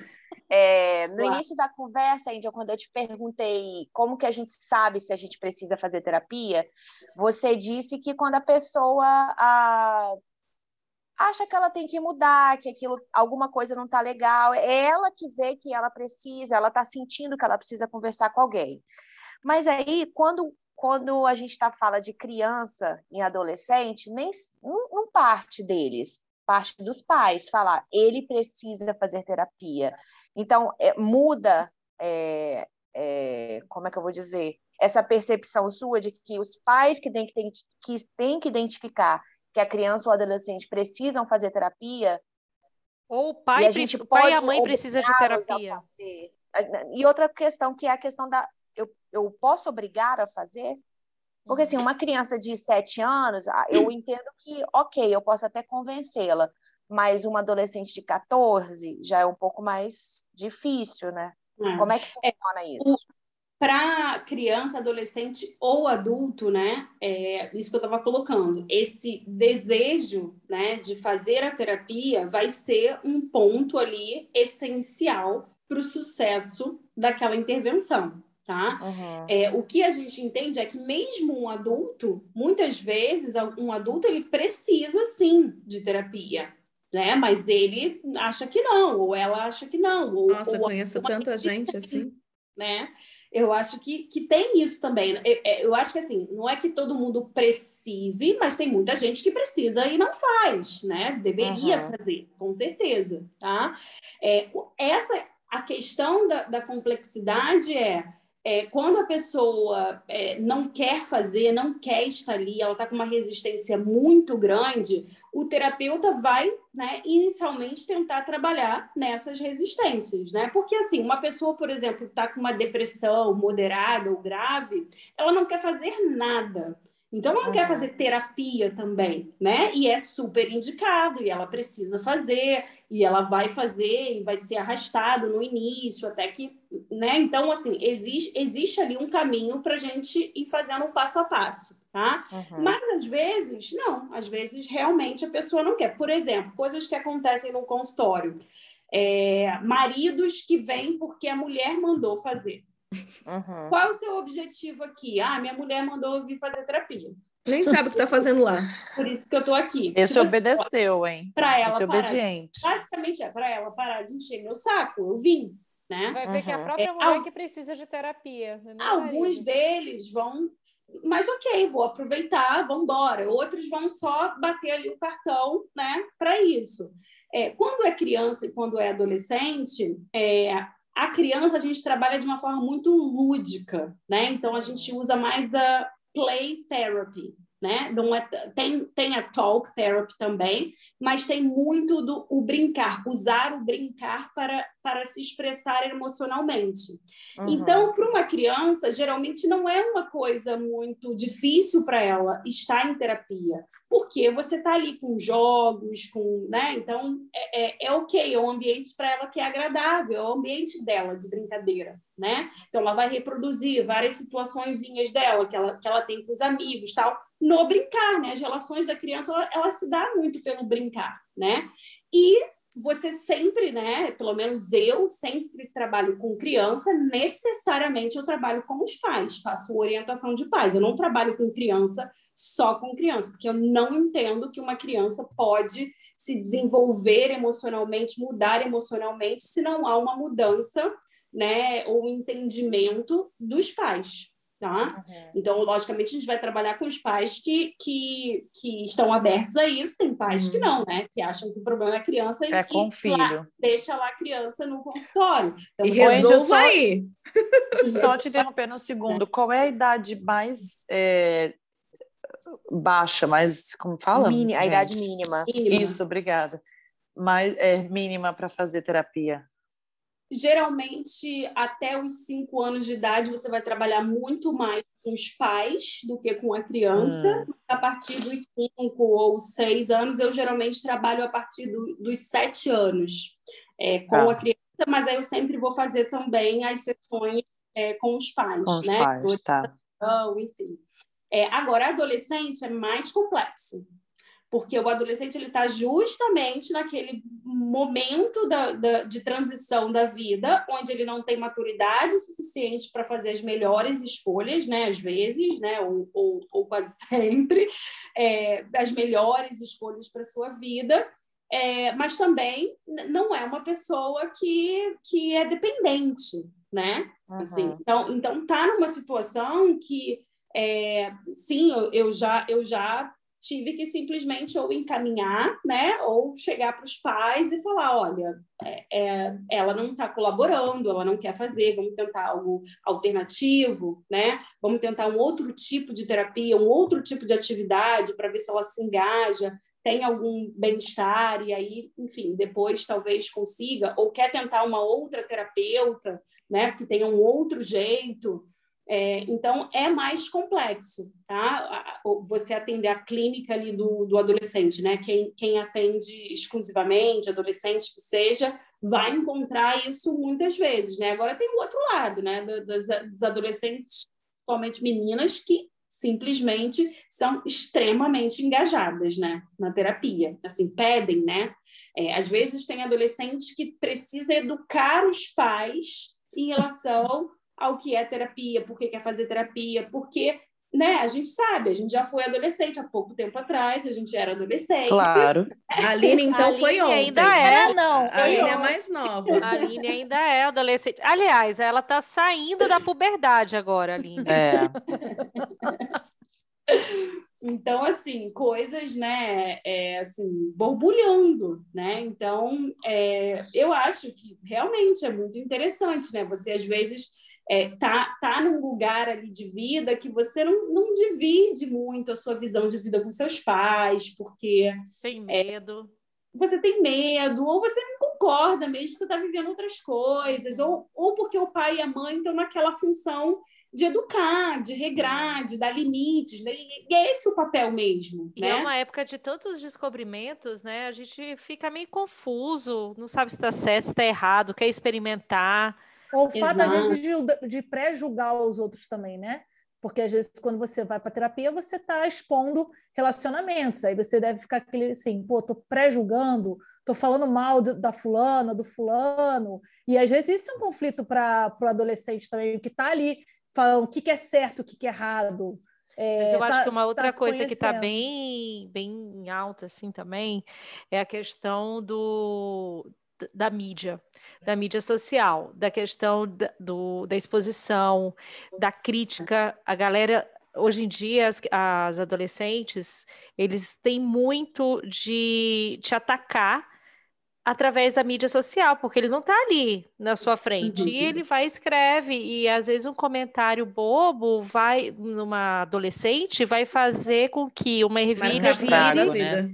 É, no início da conversa, Índia, quando eu te perguntei como que a gente sabe se a gente precisa fazer terapia, você disse que quando a pessoa a, acha que ela tem que mudar, que aquilo, alguma coisa não está legal, é ela que vê que ela precisa, ela está sentindo que ela precisa conversar com alguém. Mas aí, quando, quando a gente tá, fala de criança e adolescente, nem não, não parte deles, parte dos pais, falar ele precisa fazer terapia. Então, é, muda, é, é, como é que eu vou dizer, essa percepção sua de que os pais que têm que, que, têm que identificar que a criança ou adolescente precisam fazer terapia.
Ou o pai, e a, gente o pai e a mãe precisam de terapia.
E outra questão que é a questão da. Eu, eu posso obrigar a fazer? Porque, assim, uma criança de 7 anos, ah, eu entendo que, ok, eu posso até convencê-la, mas uma adolescente de 14 já é um pouco mais difícil, né? É. Como é que funciona é, isso?
Para criança, adolescente ou adulto, né? É isso que eu estava colocando. Esse desejo, né, de fazer a terapia vai ser um ponto ali essencial para o sucesso daquela intervenção tá? Uhum. É, o que a gente entende é que mesmo um adulto, muitas vezes, um adulto ele precisa sim de terapia, né? Mas ele acha que não, ou ela acha que não. Ou,
Nossa, ou conheço tanta gente assim.
Né? Eu acho que, que tem isso também. Eu, é, eu acho que assim, não é que todo mundo precise, mas tem muita gente que precisa e não faz, né? Deveria uhum. fazer, com certeza, tá? É, essa a questão da, da complexidade é é, quando a pessoa é, não quer fazer, não quer estar ali, ela está com uma resistência muito grande, o terapeuta vai, né, inicialmente tentar trabalhar nessas resistências, né? Porque assim, uma pessoa, por exemplo, está com uma depressão moderada ou grave, ela não quer fazer nada. Então, ela uhum. quer fazer terapia também, né? E é super indicado, e ela precisa fazer, e ela vai fazer, e vai ser arrastado no início, até que, né? Então, assim, existe, existe ali um caminho para a gente ir fazendo um passo a passo, tá? Uhum. Mas, às vezes, não. Às vezes, realmente, a pessoa não quer. Por exemplo, coisas que acontecem no consultório. É, maridos que vêm porque a mulher mandou fazer. Uhum. Qual é o seu objetivo aqui? Ah, minha mulher mandou vir fazer terapia.
Nem sabe o que está fazendo lá.
Por isso que eu estou aqui.
Esse obedeceu, hein?
Para ela
Esse
parar,
obediente.
Basicamente é para ela parar de encher meu saco. Eu vim. né?
Vai ver que a
Uhum.
própria
É,
mulher
al-
que precisa de terapia. é o
Alguns
marido.
deles vão, mas ok, vou aproveitar, vamos embora. Outros vão só bater ali o cartão, né, para isso. É, quando é criança e quando é adolescente, é, a criança a gente trabalha de uma forma muito lúdica, né? Então a gente usa mais a play therapy, né? Não é, tem, tem a talk therapy também, mas tem muito do o brincar, usar o brincar para, para se expressar emocionalmente.
Uhum.
Então, para uma criança, geralmente não é uma coisa muito difícil para ela estar em terapia, porque você está ali com jogos, com, né? Então, é, é, é ok, é um ambiente para ela que é agradável, é o ambiente dela de brincadeira, né? Então, ela vai reproduzir várias situaçõezinhas dela que ela, que ela tem com os amigos, tal, no brincar, né? As relações da criança, ela, ela se dá muito pelo brincar, né? E você sempre, né? Pelo menos eu sempre trabalho com criança, necessariamente eu trabalho com os pais, faço orientação de pais. Eu não trabalho com criança só com criança, porque eu não entendo que uma criança pode se desenvolver emocionalmente, mudar emocionalmente, se não há uma mudança, né, ou entendimento dos pais, tá?
Uhum.
Então, logicamente, a gente vai trabalhar com os pais que, que, que estão abertos a isso. Tem pais que não, né? Que acham que o problema é a criança e
É
que
com o filho.
lá- deixa lá a criança no consultório. Então,
E resolva
só-
aí.
Só te interrompendo um segundo, qual é a idade mais é, baixa, mais, como fala?
Mini- a idade mínima.
Isso, obrigada. Mais, é, mínima para fazer terapia.
Geralmente até os cinco anos de idade você vai trabalhar muito mais com os pais do que com a criança. A partir dos cinco ou seis anos, eu geralmente trabalho a partir do- dos sete anos é, com
Tá.
a criança, mas aí eu sempre vou fazer também as sessões é, com os pais,
Com os
né?
pais, tá.
Então, enfim. É, agora, adolescente é mais complexo, porque o adolescente ele está justamente naquele momento da, da- de transição da vida, onde ele não tem maturidade suficiente para fazer as melhores escolhas, né? Às vezes, né? Ou, ou, ou quase sempre, é, as melhores escolhas para sua vida. É, mas também não é uma pessoa que, que é dependente, né? Assim,
Uhum.
então, então tá numa situação que é, sim, eu, eu já eu já tive que simplesmente ou encaminhar, né, ou chegar para os pais e falar, olha, é, é, ela não está colaborando, ela não quer fazer, vamos tentar algo alternativo, né? Vamos tentar um outro tipo de terapia, um outro tipo de atividade para ver se ela se engaja, tem algum bem-estar e aí, enfim, depois talvez consiga ou quer tentar uma outra terapeuta, né, que tenha um outro jeito. É, então, é mais complexo, tá? Você atender a clínica ali do, do adolescente, né? Quem, quem atende exclusivamente, adolescente que seja, vai encontrar isso muitas vezes, né? Agora tem o outro lado, né? do- Dos, dos adolescentes, principalmente meninas, que simplesmente são extremamente engajadas, né? Na terapia, assim, pedem, né? É, às vezes tem adolescente que precisa educar os pais em relação ao que é terapia, por que quer fazer terapia, porque né, a gente sabe, a gente já foi adolescente há pouco tempo atrás, a gente era adolescente.
Claro.
A Aline, então,
A
foi
Aline
ontem.
ainda é.
É, não.
A Aline é
eu-
mais nova.
A Aline ainda é adolescente. Aliás, ela tá saindo da puberdade agora, Aline.
É.
Então, assim, coisas, né, é, assim, borbulhando, né? Então, é, eu acho que realmente é muito interessante, né? Você, às vezes, é, tá, tá num lugar ali de vida que você não, não divide muito a sua visão de vida com seus pais, porque
Tem medo.
você tem medo, ou você não concorda mesmo que você está vivendo outras coisas, ou, ou porque o pai e a mãe estão naquela função de educar, de regrar, de dar limites, né? e e é esse o papel mesmo,
E
né?
é uma época de tantos descobrimentos, né? A gente fica meio confuso, não sabe se está certo, se está errado, quer experimentar.
Ou o fato, às vezes, de, de pré-julgar os outros também, né? Porque, às vezes, quando você vai para terapia, você está expondo relacionamentos. Aí você deve ficar aquele assim, pô, tô pré-julgando, tô falando mal do- da fulana, do fulano. E, às vezes, isso é um conflito para o adolescente também, que está ali falando o que, que é certo, o que, que é errado.
Mas eu
É,
acho
tá-
que uma
tá
outra
se
coisa que está bem, bem alta assim também é a questão do
da mídia, da mídia social, da questão da, do, da exposição, da crítica. A galera, hoje em dia, as, as adolescentes, eles têm muito de te atacar através da mídia social, porque ele não está ali na sua frente. Uhum. E ele vai e escreve, e às vezes um comentário bobo vai, numa adolescente, vai fazer com que uma ervilha vire... Né?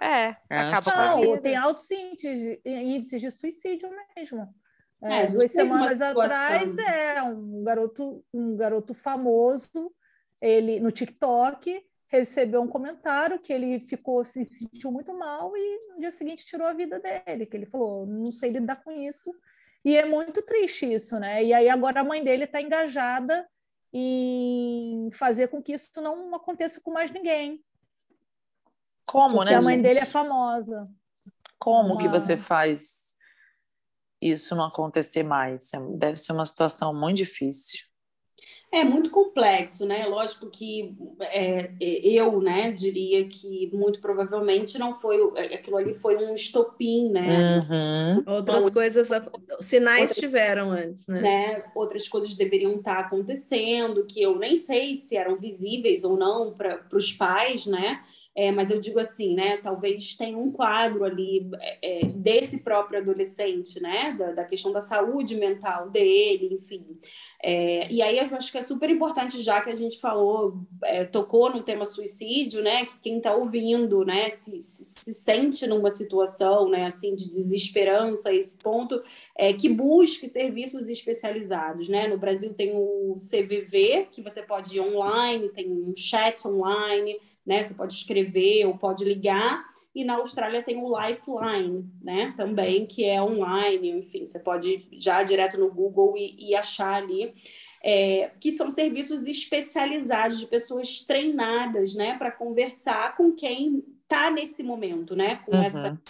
É, é acaba
com a Tem altos índices, índices de suicídio mesmo. É, é, duas semanas atrás, é um garoto, um garoto famoso, ele no TikTok, recebeu um comentário que ele ficou se sentiu muito mal e no dia seguinte tirou a vida dele, que ele falou, não sei lidar com isso. E é muito triste isso, né? E aí agora a mãe dele está engajada em fazer com que isso não aconteça com mais ninguém.
Como,
Porque
né?
A mãe
gente?
dele é famosa.
Como uma... que você faz isso não acontecer mais? Deve ser uma situação muito difícil.
É muito complexo, né? Lógico que é, eu, né, diria que muito provavelmente não foi é, aquilo ali foi um estopim, né?
Uhum. Outras então, coisas, sinais outras, tiveram antes, né?
né? Outras coisas deveriam estar acontecendo que eu nem sei se eram visíveis ou não para os pais, né? É, mas eu digo assim, né? Talvez tenha um quadro ali é, é, desse próprio adolescente, né? Da, da, questão da saúde mental dele, enfim. É, e aí eu acho que é super importante, já que a gente falou, é, tocou no tema suicídio, né? Que quem está ouvindo, né? Se, se, se, sente numa situação, né? Assim, de desesperança, esse ponto, é, que busque serviços especializados, né? No Brasil tem o CVV, que você pode ir online, tem um chat online, né? Você pode escrever ou pode ligar. E na Austrália tem o Lifeline, né? Também, que é online, enfim, você pode já direto no Google e, e achar ali. É, que são serviços especializados de pessoas treinadas, né, para conversar com quem está nesse momento, né, com uhum. essa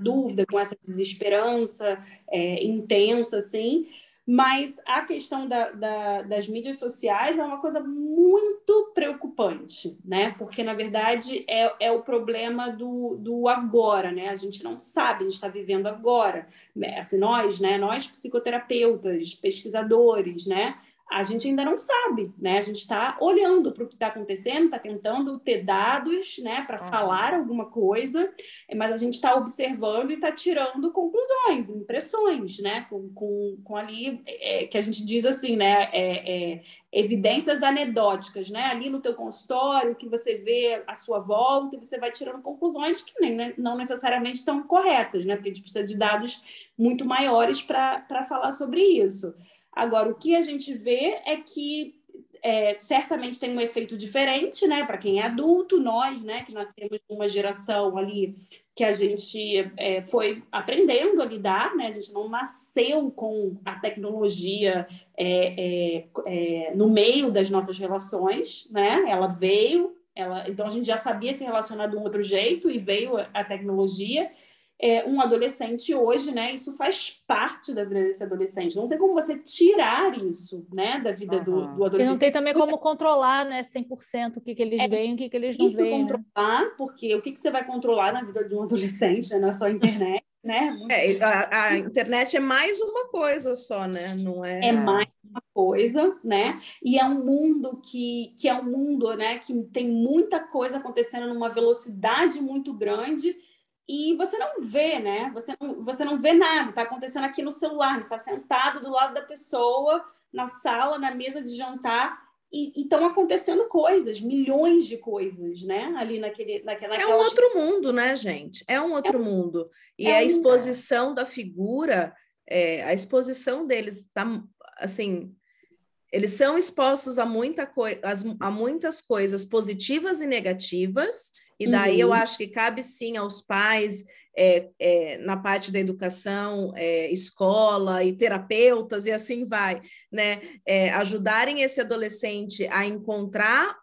dúvida, com essa desesperança é, intensa, assim, mas a questão da, da, das mídias sociais é uma coisa muito preocupante, né? Porque, na verdade, é, é o problema do, do agora, né? A gente não sabe, a gente está vivendo agora. Assim, nós, né? Nós, psicoterapeutas, pesquisadores, né? A gente ainda não sabe, né? A gente está olhando para o que está acontecendo, está tentando ter dados, né, para uhum. falar alguma coisa, mas a gente está observando e está tirando conclusões, impressões, né? Com, com, com ali é, que a gente diz assim, né? É, é, evidências anedóticas, né? Ali no teu consultório, que você vê à sua volta, e você vai tirando conclusões que nem, né, não necessariamente estão corretas, né? Porque a gente precisa de dados muito maiores para falar sobre isso. Agora, o que a gente vê é que é, certamente tem um efeito diferente, né, para quem é adulto, nós, né, que nascemos uma geração ali que a gente é, foi aprendendo a lidar, né, a gente não nasceu com a tecnologia é, é, é no meio das nossas relações, né, ela veio, ela, então a gente já sabia se relacionar de um outro jeito e veio a, a tecnologia, é, um adolescente hoje, né? Isso faz parte da vida desse adolescente. Não tem como você tirar isso, né? Da vida uhum. do, do, adolescente.
E não tem também como controlar, né? 100% o que, que eles é, veem, o que, que eles não
isso
veem.
Isso né? controlar, né? porque o que, que você vai controlar na vida de um adolescente, né? Não é só a internet, né?
É, a, a, internet é mais uma coisa só, né? Não é...
É mais uma coisa, né? E é um mundo que, que é um mundo, né? Que tem muita coisa acontecendo numa velocidade muito grande e você não vê, né? Você não, você não vê nada, está acontecendo aqui no celular, está sentado do lado da pessoa, na sala, na mesa de jantar, e estão acontecendo coisas, milhões de coisas, né? Ali naquele, naquela.
É um outro mundo, né, gente? É um outro é, mundo. E é a exposição um... da figura, é, a exposição deles tá assim. Eles são expostos a, muita a muitas coisas positivas e negativas, e daí uhum. eu acho que cabe sim aos pais, é, é, na parte da educação, é, escola e terapeutas, e assim vai, né? É, ajudarem esse adolescente a encontrar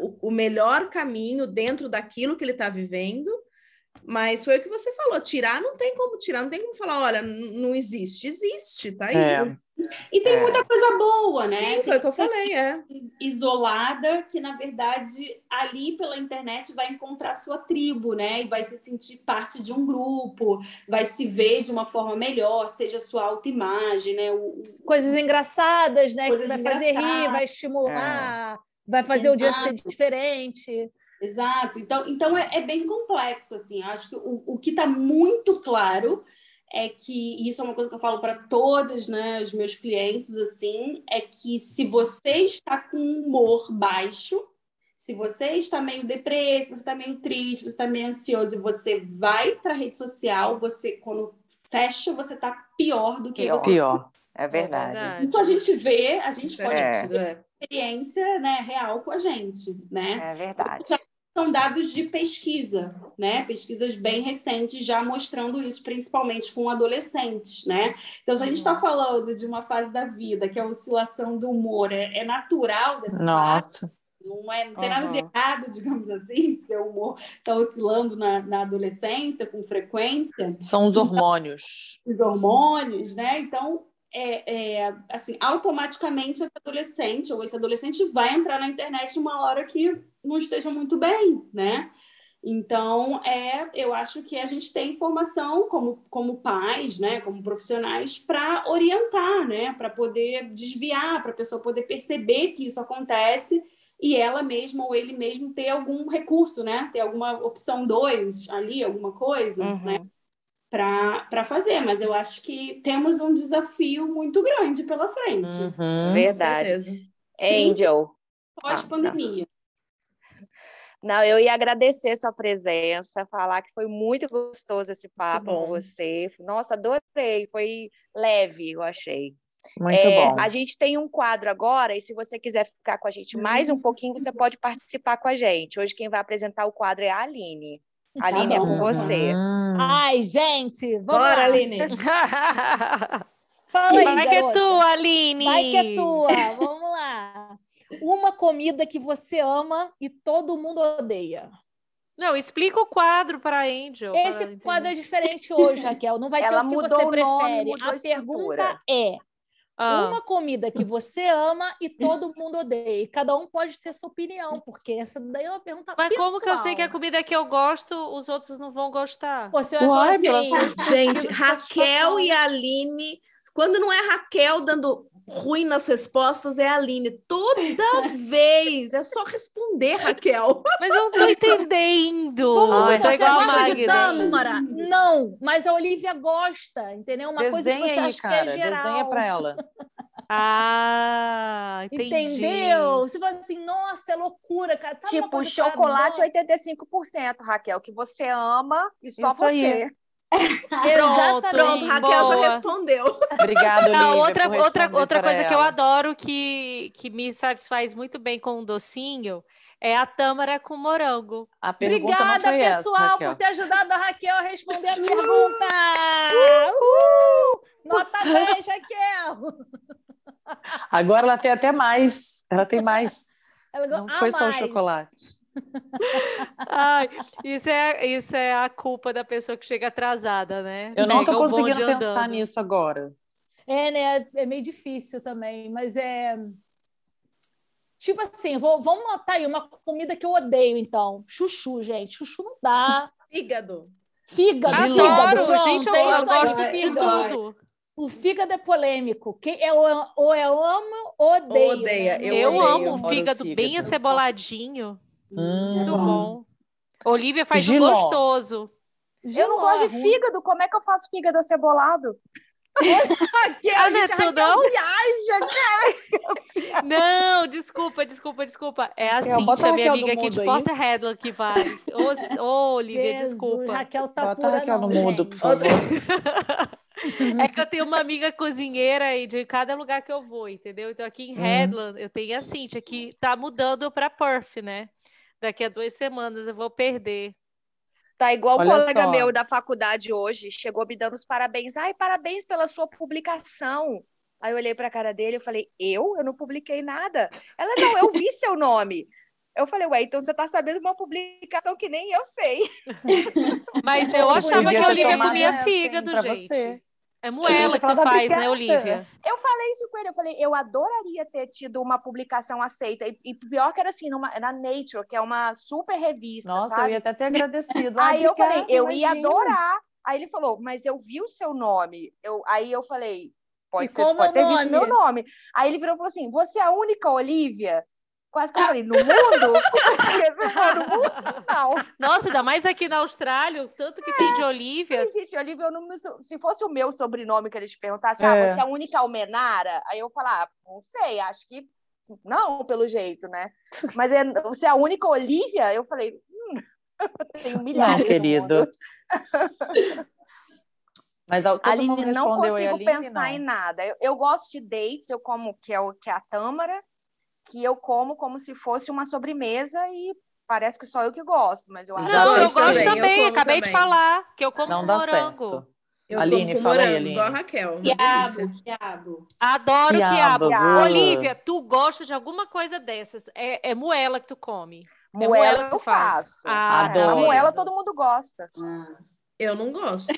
o, o melhor caminho dentro daquilo que ele está vivendo. Mas foi o que você falou, tirar não tem como tirar, não tem como falar, olha, não existe, existe, tá aí.
É.
E tem é. muita coisa boa, né?
Sim, foi o que eu falei, é.
Isolada, que na verdade ali pela internet vai encontrar sua tribo, né? E vai se sentir parte de um grupo, vai se ver de uma forma melhor, seja sua autoimagem, né? O,
Coisas o... engraçadas, né? Coisas que vai fazer rir, vai estimular, é. vai fazer Exato. o dia ser diferente.
Exato. Então, então é, é bem complexo, assim. Acho que o, o que está muito claro é que isso é uma coisa que eu falo para todos, né, os meus clientes assim, é que se você está com humor baixo, se você está meio deprê, se você está meio triste, se você está meio ansioso, e você vai para a rede social, você quando fecha, você está pior do que
pior.
você.
Pior. É verdade.
Isso a gente vê, a gente pode é. ter experiência né, real com a gente, né?
É verdade
são dados de pesquisa, né? Pesquisas bem recentes já mostrando isso, principalmente com adolescentes, né? Então, se a gente está uhum. falando de uma fase da vida que a oscilação do humor é, é natural dessa
Nossa.
fase, não, é, não tem uhum. nada de errado, digamos assim, seu humor está oscilando na, na adolescência com frequência.
São os hormônios.
Os hormônios, né? Então, é, é, assim, automaticamente esse adolescente ou esse adolescente vai entrar na internet numa hora que não esteja muito bem, né? Então, é, eu acho que a gente tem informação como, como pais, né, como profissionais, para orientar, né, para poder desviar, para a pessoa poder perceber que isso acontece e ela mesma ou ele mesmo ter algum recurso, né, ter alguma opção dois ali, alguma coisa, né? uhum. né, para fazer, mas eu acho que temos um desafio muito grande pela frente.
Uhum, Verdade. Angel.
Pós-pandemia. Ah,
não, eu ia agradecer sua presença, falar que foi muito gostoso esse papo com você. Nossa, adorei, foi leve, eu achei.
Muito é, bom.
A gente tem um quadro agora, e se você quiser ficar com a gente mais um pouquinho, você pode participar com a gente. Hoje quem vai apresentar o quadro é a Aline. Tá Aline, é com você.
Hum. Ai, gente, vamos
Bora,
lá.
Aline.
Fala aí,
Vai
que é
tua, Aline.
Vai que é tua. Vamos lá. Uma comida que você ama e todo mundo odeia.
Não, explica o quadro para a Angel.
Esse quadro é diferente hoje, Raquel. Não vai
Ela
ter o que
você
prefere.
Nome,
a, a pergunta é: ah. Uma comida que você ama e todo mundo odeia. E cada um pode ter sua opinião, porque essa daí é uma pergunta
Mas
pessoal.
como que eu sei que a comida que eu gosto, os outros não vão gostar?
Você vai Uai, falar assim,
gente, Raquel e Aline, quando não é Raquel dando ruim nas respostas é a Aline. Toda vez. É só responder, Raquel.
Mas eu não tô entendendo.
Vamos, Ai, tô igual a Magda. Não, mas a Olivia gosta, entendeu? Uma Desenha coisa que você aí, acha cara. que é geral.
Desenha pra ela.
Ah, entendi.
Entendeu? Você fala assim, nossa, é loucura, cara. Tá
tipo, chocolate 85%, Raquel, que você ama e só Isso você. Aí.
Pronto, pronto, Raquel boa. já respondeu.
Obrigada, Olivia,
outra outra outra coisa ela. que eu adoro que, que me satisfaz muito bem com um docinho é a tâmara com morango.
A pergunta
Obrigada,
não foi
pessoal,
essa,
por ter ajudado a Raquel a responder a pergunta. Uhul! Nota 10, Raquel.
Agora ela tem até mais. Ela tem mais. Ela não foi só o chocolate.
Ai, isso é, isso é a culpa da pessoa que chega atrasada, né?
Eu não estou conseguindo pensar andando. nisso agora.
É, né? É meio difícil também, mas é. Tipo assim, vou, vamos notar aí uma comida que eu odeio, então. Chuchu, gente. Chuchu não dá.
Fígado.
Fígado,
Adoro, fígado. Gente, eu, eu gosto de tudo.
O fígado é polêmico. Quem é, ou eu amo ou odeio.
Odeia.
Né? Eu, eu odeio. amo o fígado, fígado bem aceboladinho.
Hum,
Muito é bom. bom. Olivia faz Giló. um gostoso.
Giló, eu não gosto de fígado. Como é que eu faço fígado acebolado?
ah, não é não? Viaja, cara. Não, desculpa, desculpa, desculpa. É a Cintia, minha amiga aqui de Porta Redla que faz. Ô, oh, Olivia, Jesus, desculpa.
Raquel tá
Bota a Raquel no mudo, por favor.
é que eu tenho uma amiga cozinheira aí de cada lugar que eu vou, entendeu? Então aqui em hum. Redland eu tenho a Cintia que tá mudando para Perth, né? Daqui a duas semanas eu vou perder.
Tá igual o colega só. meu da faculdade hoje, chegou me dando os parabéns. Ai, parabéns pela sua publicação. Aí eu olhei para a cara dele e falei: Eu? Eu não publiquei nada. Ela, não, eu vi seu nome. Eu falei, ué, então você tá sabendo uma publicação que nem eu sei.
Mas eu achava que a Olivia comia fígado, gente. Você.
É moela que tu faz, né, Olivia?
Eu falei isso com ele, eu falei, eu adoraria ter tido uma publicação aceita. E, e pior que era assim, numa, na Nature, que é uma super revista.
Nossa,
sabe?
eu ia até ter agradecido.
Aí eu falei, eu ia
imagina.
adorar. Aí ele falou, mas eu vi o seu nome. Eu, aí eu falei, pode,
E
ser,
como
pode
é
ter visto
nome?
meu nome. Aí ele virou e falou assim: você é a única Olivia? Quase que eu falei, no mundo? No mundo? Não.
Nossa, ainda mais aqui na Austrália, o tanto que tem de Olivia.
Falei, gente, Olivia, eu não me- se fosse o meu sobrenome que eles perguntassem,
É.
ah, você é a única Almenara? Aí eu falar, ah, não sei, acho que não, pelo jeito, né? Mas é, você é a única Olivia? Eu falei, hum, tem milhares.
Não, querido. Mas todo
Aline, não consigo
Aline,
pensar
não.
em nada. Eu, eu gosto de dates, eu como que é, o, que é a tâmara, que eu como como se fosse uma sobremesa e parece que só eu que gosto, mas eu acho
Não, eu
fez
gosto
também,
também,
eu
acabei de
também.
falar que eu como
Não
com
dá
morango.
certo.
Eu
Aline,
como com
fala aí,
morango,
Aline.
igual a Raquel.
Quiabo, quiabo.
Adoro
Quiabo,
quiabo. Olivia, tu gosta de alguma coisa dessas? É, é moela que tu come. É
moela
que tu
eu
faz.
faço.
Ah,
É,
Adoro.
a moela todo mundo gosta.
Ah.
Eu não gosto.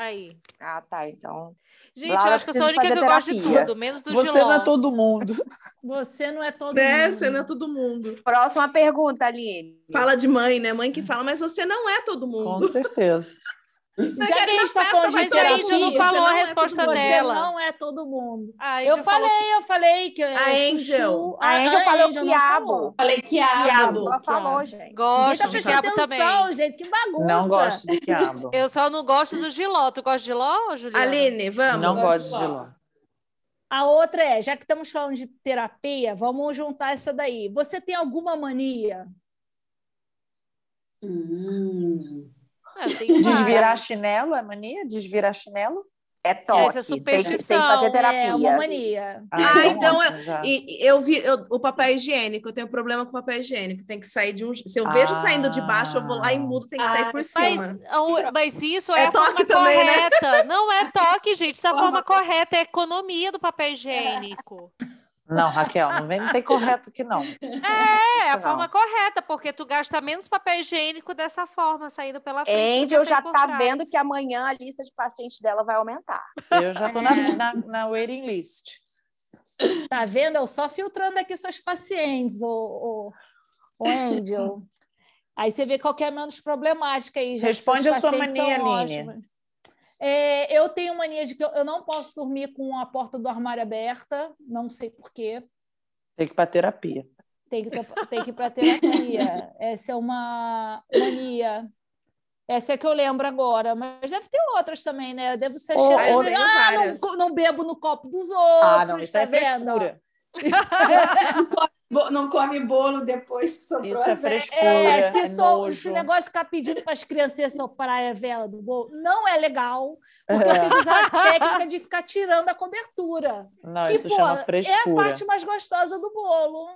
Aí.
Ah, tá, então.
Gente,
Laura
eu acho que eu sou a única que
fazer
gosta de tudo, menos do
Você
Giló.
não é todo mundo.
Você não é todo
Né?
mundo.
Você não é todo mundo.
Próxima pergunta, Aline.
Fala de mãe, né? Mãe que fala, mas você não é todo
Com
mundo.
certeza.
Já que a gente tá
festa,
falando
Mas a
terapia,
não falou
não
a
é
resposta
você
dela.
não é todo mundo.
A
Eu falei, eu falei que é
A Angel.
chuchu.
A Angel falou
Angel não
quiabo.
Falei quiabo.
Quiabo.
Ela falou, gente.
que gosto
tá
de quiabo também.
gente, que bagunça.
Não gosto de quiabo.
Eu só não gosto do Giló. Tu gosta de Giló, Juliana?
Aline, vamos?
Não
gosto
gosto
de
de giló.
A outra é, já que estamos falando de terapia, vamos juntar essa daí. Você tem alguma mania?
Hum.
Ah, eu
Desvirar chinelo é mania? Desvirar chinelo?
É toque.
Essa é
tem, que, tem que fazer
É
terapia.
uma mania.
Ah, então
ótimo, já.
E e eu vi eu- o papel higiênico, eu tenho problema com o papel higiênico, tem que sair de um. Se eu vejo
Ah.
saindo de baixo, eu vou lá e mudo, tem que sair
Ah,
por
Mas,
cima.
mas isso é,
É
a forma
toque também, né?
correta. Não é toque, gente. Isso é a
Forma
forma correta. É a economia do papel higiênico.
Não, Raquel, não vem, não tem correto aqui, não.
É, a
Não.
forma correta, porque tu gasta menos papel higiênico dessa forma, saindo pela frente. que
Angel já tá
trás.
vendo que amanhã a lista de pacientes dela vai aumentar.
Eu já tô na, na, na waiting list.
Tá vendo? Eu só filtrando aqui seus pacientes, o, o, o Angel. Aí você vê qual que é a menos problemática aí. já que
Responde a sua mania, Aline.
É, eu tenho mania de que eu, eu não posso dormir com a porta do armário aberta, não sei porquê.
Tem que ir pra terapia.
Tem que, tem que ir para terapia. Essa é uma mania. Essa é que eu lembro agora, mas deve ter outras também, né? Eu devo ser
Ô,
cheia Ah, não, não bebo no copo dos outros.
Ah, não, isso
tá
é
vendo?
frescura.
Não come bolo depois que sobrou
Isso é frescura.
É, se
é
so- esse negócio de ficar pedindo para as crianças soprar a vela do bolo não é legal, porque eu
É.
tenho que usar a técnica de ficar tirando a cobertura.
Não,
que,
isso
pô,
chama
é a
frescura.
parte mais gostosa do bolo.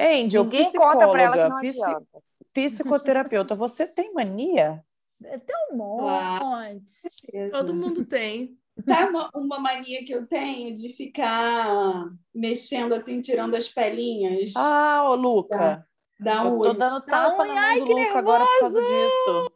Angel,
Ninguém conta pra ela que
psicóloga,
não
psicoterapeuta, você tem mania?
Ter um monte.
Todo mundo tem.
Sabe uma, uma mania que eu tenho de ficar mexendo assim, tirando as pelinhas?
Ah, ô Luca,
da
eu tô dando tapa
unha,
na
ai, que
Luca agora por causa disso.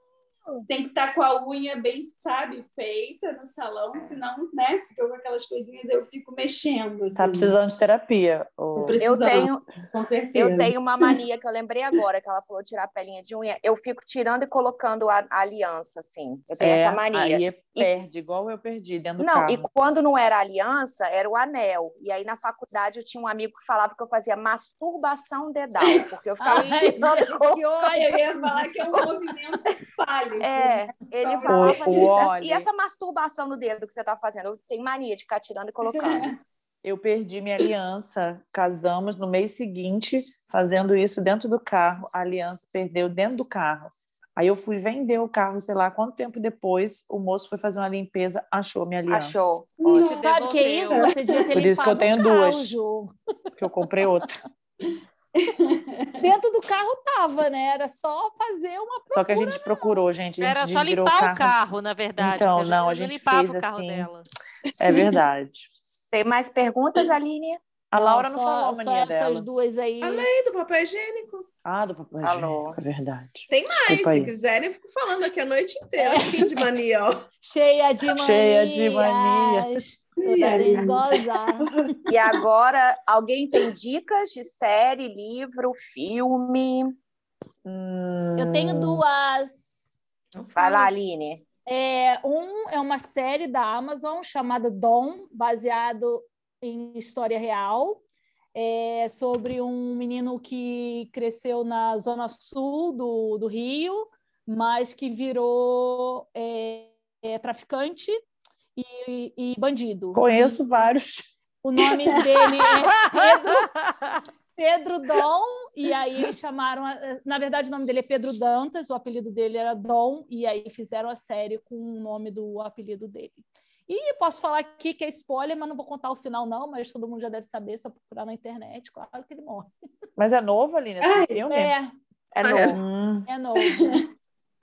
Tem que estar com a unha bem, sabe, feita no salão, senão, né, fica com aquelas coisinhas, eu fico mexendo. Assim.
Tá precisando de terapia. ô.
Eu
tenho,
Com certeza.
eu tenho uma mania que eu lembrei agora, que ela falou tirar a pelinha de unha. Eu fico tirando e colocando a, a aliança, assim. Eu tenho
É,
essa mania.
Aí perde, igual eu perdi dentro do
Não,
carro.
e quando não era aliança, era o anel. E aí na faculdade eu tinha um amigo que falava que eu fazia masturbação dedal, porque eu ficava
Ai,
tirando e
que ódio.
Eu ia falar que é um movimento falho.
É, ele
O-
falava
o óleo.
E essa masturbação no dedo que você tá fazendo? Eu tenho mania de ficar tirando e colocando.
Eu perdi minha aliança. Casamos no mês seguinte, fazendo isso dentro do carro. A aliança perdeu dentro do carro. Aí eu fui vender o carro, sei lá quanto tempo depois, o moço foi fazer uma limpeza, achou minha aliança.
Achou.
Não.
Ótimo.
Sabe o que é isso? Você devia ter
Por isso que eu tenho
o
duas.
Ju.
Que eu comprei outra.
Dentro do carro tava, né? Era só fazer uma
Só que a gente procurou, gente. A gente
Era só limpar o carro, na verdade.
Então, não, a gente
limpava
fez
o carro
assim.
dela.
É verdade.
Tem mais perguntas, Aline?
A Laura não,
só,
falou a
só
mania
essas
dela.
duas aí.
Falei do papel higiênico.
Ah, do papel higiênico, é verdade.
Tem mais,
Desculpa
se
aí.
quiserem, eu fico falando aqui a noite inteira. Fim de mania, ó.
Cheia de manias.
Cheia de manias.
Toda dengosa.
E agora, alguém tem dicas de série, livro, filme?
Eu tenho duas.
Então
Vai
fala.
lá, Aline.
É, um é uma série da Amazon chamada Dom, baseado em história real, é sobre um menino que cresceu na zona sul do, do Rio, mas que virou é, é, traficante e, e bandido.
Conheço vários.
O nome dele é Pedro, Pedro Dom, e aí chamaram. a- Na verdade, o nome dele é Pedro Dantas, o apelido dele era Dom, e aí fizeram a série com o nome do apelido dele. E posso falar aqui que é spoiler, mas não vou contar o final, não, mas todo mundo já deve saber, só procurar na internet, claro que ele morre.
Mas é novo ali nesse
Ai,
filme?
É,
É novo.
Hum,
é novo.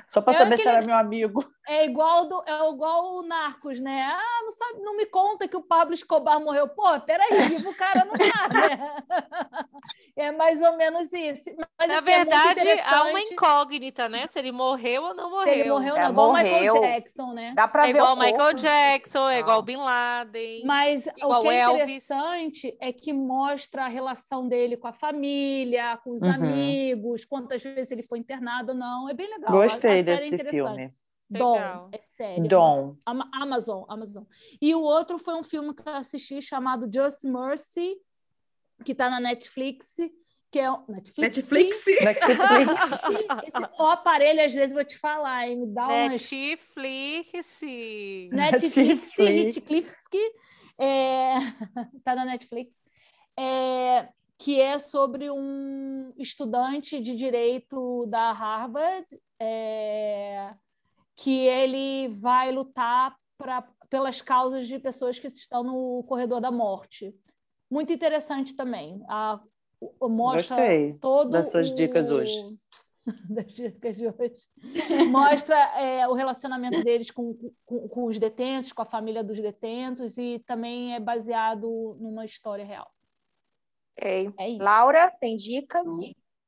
só pra
É
saber se
aquele-
era meu amigo.
É igual, do, é igual o Narcos, né? Ah, não, sabe, não me conta que o Pablo Escobar morreu. Pô, peraí, vivo o cara não tá, né? É mais ou menos isso. Mas,
Na
assim, é
verdade, há uma incógnita, né? Se ele morreu ou não
Se
morreu.
ele morreu,
É,
não. Igual o Michael. Jackson, né?
Dá pra
É
ver
igual
o
Michael
corpo.
Jackson, é igual
Ah.
Bin Laden.
Mas
Igual
o que é
Elvis.
interessante é que mostra a relação dele com a família, com os
Uhum.
amigos, quantas vezes ele foi internado ou não. É bem legal. A- a
Gostei
série é
desse
interessante. Dom, é sério.
Dom.
Ama- Amazon, Amazon. E o outro foi um filme que eu assisti chamado Just Mercy, que está na Netflix, que é Netflix.
Netflix.
Netflix.
Esse- o aparelho, às vezes, vou te falar, hein? Me dá um
Netflix.
Netflix,
Netflix.
Netflix, é, tá na Netflix, é, que é sobre um estudante de direito da Harvard, é, que ele vai lutar pra, pelas causas de pessoas que estão no corredor da morte. Muito interessante também. A, o- mostra
Gostei
todo
das suas
o-
dicas hoje.
das dicas de hoje. Mostra é, o relacionamento deles com, com, com os detentos, com a família dos detentos, e também é baseado numa história real.
Ok.
É isso.
Laura, tem dicas?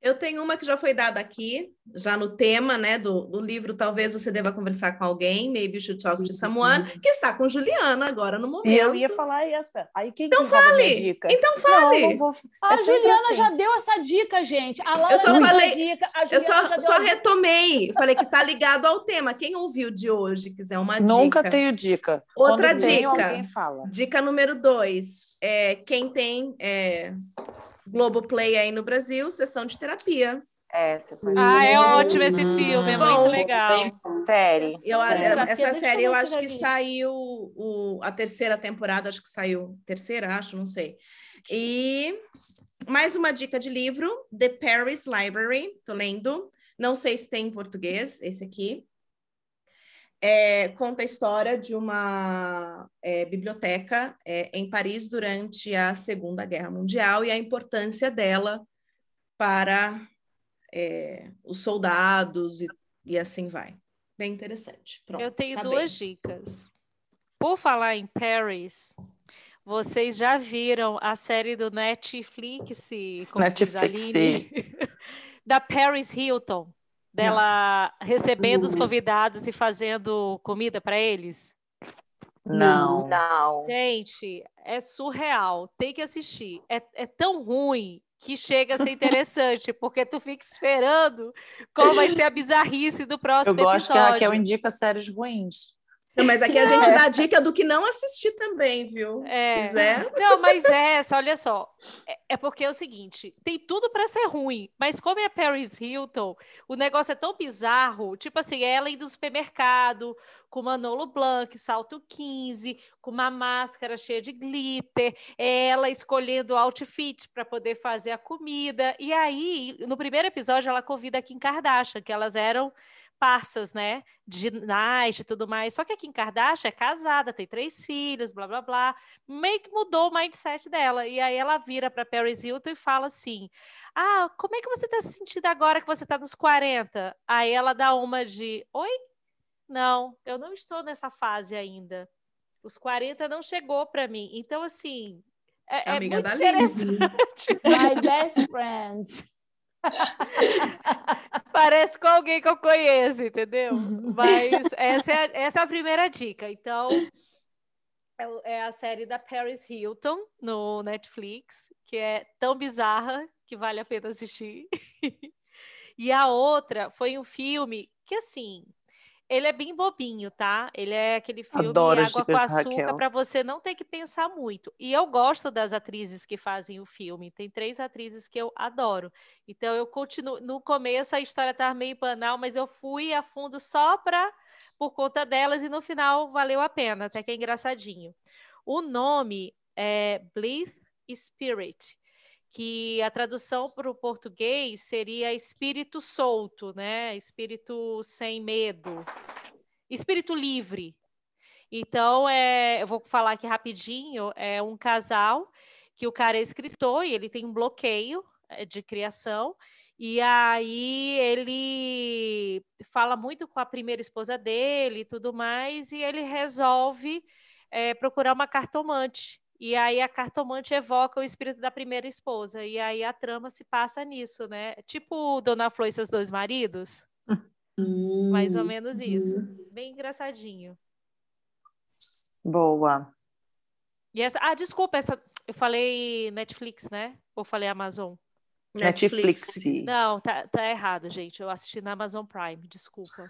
Eu tenho uma que já foi dada aqui, já no tema, né, do, do livro Talvez Você Deva Conversar com Alguém, Maybe You Should Talk to Someone, que está com Juliana agora no momento.
E eu ia falar essa. Aí quem
Então
que
fale.
dica?
Então fale.
Não, não vou.
A
É sempre
Juliana
assim.
já deu essa dica, gente. A Laura
Eu só
já deu
falei-
a dica. A
Eu só, só retomei, falei que tá ligado ao tema. Quem ouviu de hoje, quiser uma
Nunca
dica.
tenho dica.
Outra
Quando tenho,
dica.
alguém fala.
Dica número dois, é, quem tem é, Globoplay aí no Brasil, sessão de terapia.
É, sessão de
Ah, é
Hum.
ótimo esse filme, é muito
Bom.
legal.
série.
Eu,
terapia,
essa série
eu
acho que saiu o, a terceira temporada, acho que saiu. Terceira, acho, não sei. E mais uma dica de livro, The Paris Library, tô lendo. Não sei se tem em português, esse aqui. É, conta a história de uma é, biblioteca é, em Paris durante a Segunda Guerra Mundial e a importância dela para é, os soldados e, e assim vai. Bem interessante. Pronto,
Eu tenho
acabei.
duas dicas. Por falar em Paris, vocês já viram a série do Netflix,
Netflix.
Da Paris Hilton, dela recebendo os
Não.
convidados e fazendo comida para eles?
Não.
Não.
Gente, é surreal. Tem que assistir. É, é tão ruim que chega a ser interessante, porque tu fica esperando qual vai ser a bizarrice do
Eu
próximo
gosto que a
episódio.
Raquel indica séries ruins.
Não, mas aqui a gente dá dica do que não assistir também, viu?
É.
Se quiser.
Não, mas é essa, olha só. É, é porque é o seguinte: tem tudo para ser ruim, mas como é a Paris Hilton, o negócio é tão bizarro. Tipo assim, ela indo no supermercado com Manolo Blanc, salto 15, com uma máscara cheia de glitter, ela escolhendo outfit para poder fazer a comida. E aí, no primeiro episódio, ela convida a Kim Kardashian, que elas eram parças, né? De ginástica e tudo mais. Só que a Kim Kardashian é casada, tem três filhos, blá blá blá. Meio que mudou o mindset dela. E aí ela vira para Paris Hilton e fala assim: Ah, como é que você está se sentindo agora que você está nos 40? Aí ela dá uma de: Oi? Não, eu não estou nessa fase ainda. Os 40 não chegou para mim. Então, assim, É, é Amiga muito da interessante.
My best friend.
Parece com alguém que eu conheço, entendeu? Mas essa é, a, essa é a primeira dica. Então, é, é a série da Paris Hilton no Netflix, que é tão bizarra que vale a pena assistir. e a outra foi um filme que, assim, ele é bem bobinho, tá? Ele é aquele filme Adoro Água com Açúcar para você não ter que pensar muito. E eu gosto das atrizes que fazem o filme. Tem três atrizes que eu adoro. Então eu continuo. No começo a história estava meio banal, mas eu fui a fundo só para por conta delas e no final valeu a pena, até que é engraçadinho. O nome é Bleed Spirit que a tradução para o português seria espírito solto, né? Espírito sem medo, espírito livre. Então, é, eu vou falar aqui rapidinho, é um casal que o cara é escritor e ele tem um bloqueio é, de criação, e aí ele fala muito com a primeira esposa dele e tudo mais, e ele resolve é, procurar uma cartomante e aí a cartomante evoca o espírito da primeira esposa. E aí a trama se passa nisso, né? Tipo Dona Flor e seus dois maridos. Hum, Mais ou menos isso. Hum. Bem engraçadinho.
Boa.
E essa, ah, desculpa, essa, eu falei Netflix, né? Ou falei Amazon?
Netflix.
Netflix. Não, tá, tá errado, gente. Eu assisti na Amazon Prime, desculpa.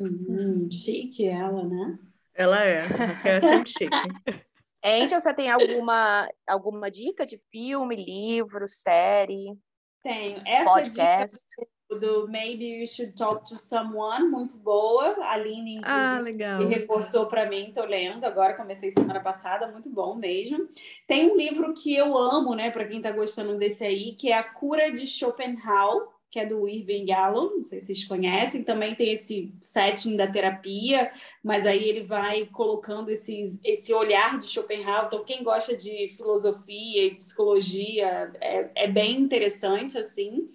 Hum, chique ela, né?
Ela é, é sempre chique.
Angel, você tem alguma, alguma dica de filme, livro, série?
Tenho. Essa podcast? dica do Maybe You Should Talk to Someone, muito boa. A Aline,
ah, legal.
reforçou para mim, tô lendo agora, comecei semana passada, muito bom mesmo. Tem um livro que eu amo, né, para quem está gostando desse aí, que é A Cura de Schopenhauer que é do Irving Yalom, não sei se vocês conhecem, também tem esse setting da terapia, mas aí ele vai colocando esses, esse olhar de Schopenhauer. Então, quem gosta de filosofia e psicologia é, é bem interessante, assim,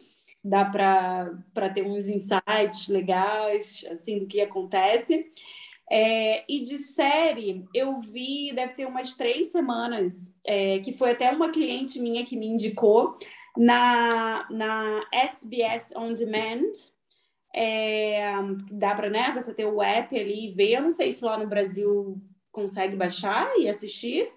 dá para ter uns insights legais, assim, do que acontece. É, e de série, eu vi, deve ter umas três semanas, é, que foi até uma cliente minha que me indicou, na, na SBS On Demand, é, dá para né, você ter o app ali e ver. Eu não sei se lá no Brasil consegue baixar e assistir,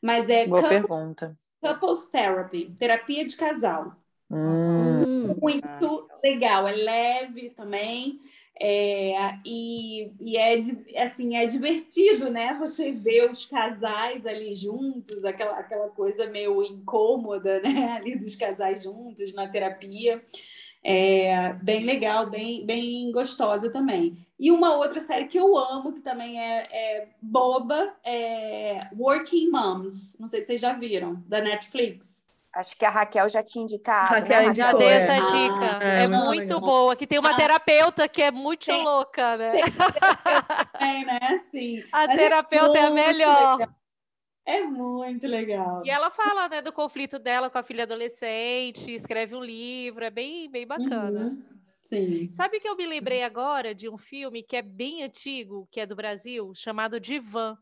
mas é
Boa couple, pergunta.
Couples Therapy, terapia de casal.
Hum.
Muito legal, é leve também. É, e, e é assim é divertido, né? Você vê os casais ali juntos, aquela, aquela coisa meio incômoda, né? Ali dos casais juntos na terapia. É, bem legal, bem, bem gostosa também. E uma outra série que eu amo, que também é, é boba, é Working Moms. Não sei se vocês já viram, da Netflix.
Acho que a Raquel já tinha indicado.
Né, Raquel, né, já dei essa é. dica. Ah, é, é, muito, muito boa. Que tem uma ah, terapeuta que é muito tem, louca, né?
Tem, né? Sim.
A Mas é terapeuta é, é, a melhor.
Legal. É muito legal.
E ela fala, né, do conflito dela com a filha adolescente, escreve um livro, é bem, bem bacana. Uhum.
Sim.
Sabe que eu me lembrei agora de um filme que é bem antigo, que é do Brasil, chamado Divan.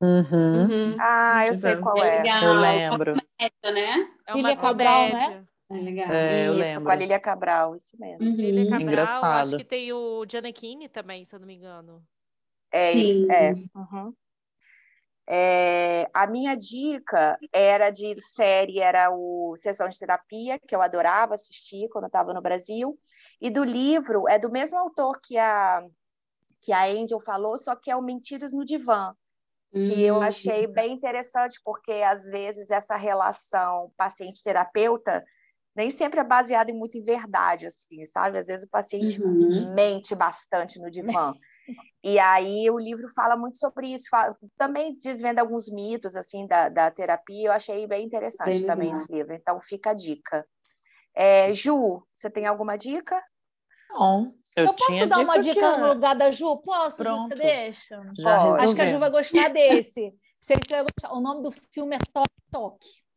Uhum.
Uhum. Ah, eu sei qual é.
é. Eu lembro.
É né?
É uma Cabral, né?
É legal.
É,
isso,
lembro.
com a Lilia Cabral, isso mesmo.
Uhum. Lilia Cabral,
Engraçado.
acho que tem o Gianecchini também, se eu não me engano.
É, Sim. é. Uhum. É, a minha dica era de série, era o Sessão de Terapia, que eu adorava assistir quando eu estava no Brasil, e do livro é do mesmo autor que a, que a Angel falou, só que é o Mentiras no Divã, que eu hum. achei bem interessante, porque às vezes essa relação paciente-terapeuta nem sempre é baseada em muito em verdade, assim, sabe? Às vezes o paciente uhum. mente bastante no divã. E aí o livro fala muito sobre isso, fala, também desvenda alguns mitos assim da, da terapia. Eu achei bem interessante bem também esse livro. Então fica a dica. É, Ju, você tem alguma dica?
Bom, eu, eu
posso dar uma dica no lugar da Ju? Posso? Pronto. Você deixa? Já Acho que a Ju vai gostar desse. Se ele vai gostar. O nome do filme é Toque Toque.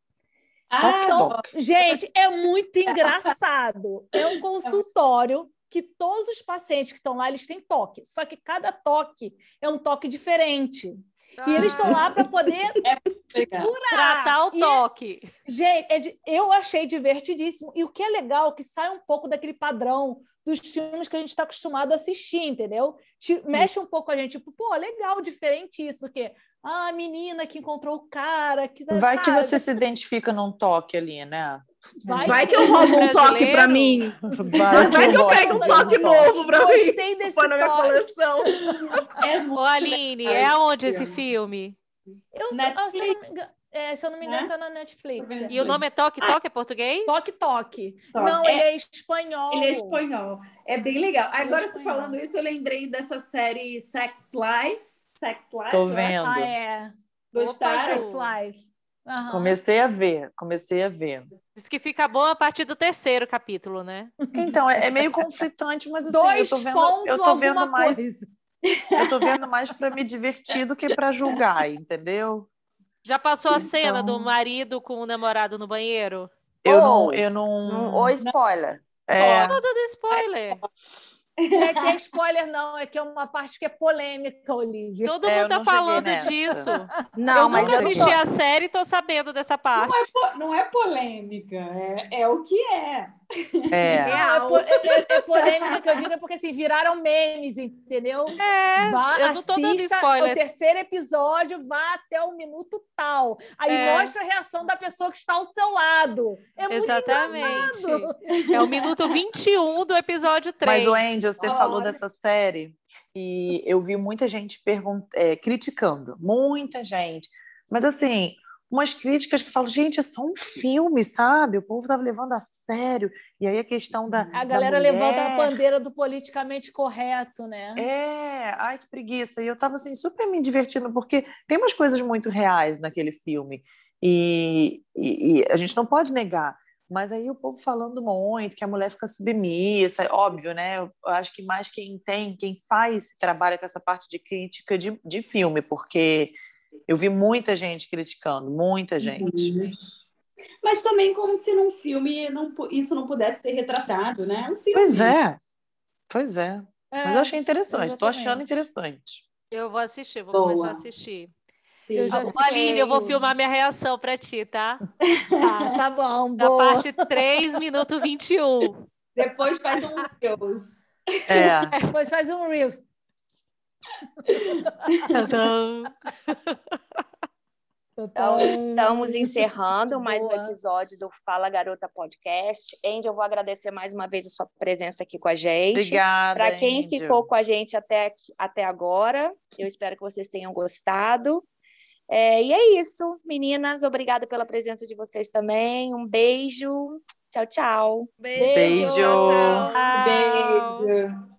Ah, São... gente, é muito engraçado. É um consultório que todos os pacientes que estão lá, eles têm toque. Só que cada toque é um toque diferente.
Ah. E eles estão lá para poder
é tratar o toque.
E, gente, é de, eu achei divertidíssimo. E o que é legal, que sai um pouco daquele padrão dos filmes que a gente está acostumado a assistir, entendeu? Mexe um pouco a gente, tipo, pô, legal, diferente isso, que ah, a menina que encontrou o cara. Que,
Vai sabe? que você se identifica num toque ali, né?
Vai, Vai que, eu roubo um toque para mim. Vai, Vai que, eu, eu pego um toque novo para mim. Gostei desse Põe na minha coleção.
É Ô, Aline, é aonde esse filme?
Eu, eu, se, eu não me engano, é, se eu não me engano, está na Netflix.
E o nome é Toque Toque? É português?
Toque Toque. Não, é, ele é espanhol.
Ele é espanhol. É bem legal. Agora, você falando isso, eu lembrei dessa série Sex Life. Sex Life.
Tô vendo.
Ah, é. Gostaram? Sex Life.
Uhum. Comecei a ver, comecei a ver.
Diz que fica bom a partir do terceiro capítulo, né?
Então, é, é meio conflitante, mas assim,
Dois
eu tô vendo, eu tô vendo mais.
Coisa.
Eu tô vendo mais para me divertir do que para julgar, entendeu?
Já passou a então... cena do marido com o namorado no banheiro?
Eu oh, não, eu não.
Ou spoiler.
É.
Dando spoiler.
É que é spoiler, não, é que é uma parte que é polêmica, Olivia.
Todo é, mundo tá falando disso. Não, eu mas nunca assisti tô... a série e tô sabendo dessa parte.
Não é, não é polêmica, é, é o que é.
É.
é, é, é, polêmica que eu digo, porque assim, viraram memes, entendeu?
É, vá, eu não tô dando spoiler.
O terceiro episódio vá até o minuto tal. Aí é. mostra a reação da pessoa que está ao seu lado. É Exatamente.
É o minuto 21 do episódio 3.
Mas, o Andy, você Olha. falou dessa série e eu vi muita gente pergunt... É, criticando. Muita gente. Mas assim, umas críticas que falam, gente, é só um filme, sabe? O povo estava levando a sério. E aí a questão da.
A galera
mulher...
levanta a bandeira do politicamente correto, né?
É, ai, que preguiça. E eu estava assim, super me divertindo, porque tem umas coisas muito reais naquele filme. E, e, e, a gente não pode negar. Mas aí o povo falando muito, que a mulher fica submissa, óbvio, né? Eu acho que mais quem tem, quem faz, trabalha com essa parte de crítica de, de filme, porque eu vi muita gente criticando, muita gente. Uhum.
Mas também como se num filme não, isso não pudesse ser retratado, né? Um filme.
Pois é, pois é. é Mas eu achei interessante, estou achando interessante.
Eu vou assistir, vou Boa. começar a assistir. Sim, eu Aline, eu vou filmar minha reação para ti, tá?
tá? Tá bom,
boa. Na parte 3 minuto 21.
Depois faz um Reels.
É.
Depois faz um Reels.
Então, estamos encerrando mais um episódio do Fala Garota Podcast. Andy, eu vou agradecer mais uma vez a sua presença aqui com a gente.
Obrigada.
Para quem Angel. ficou com a gente até, até agora, eu espero que vocês tenham gostado. É, e é isso, meninas. Obrigada pela presença de vocês também. Um beijo. Tchau, tchau.
Beijo. Beijo.
Tchau. Beijo.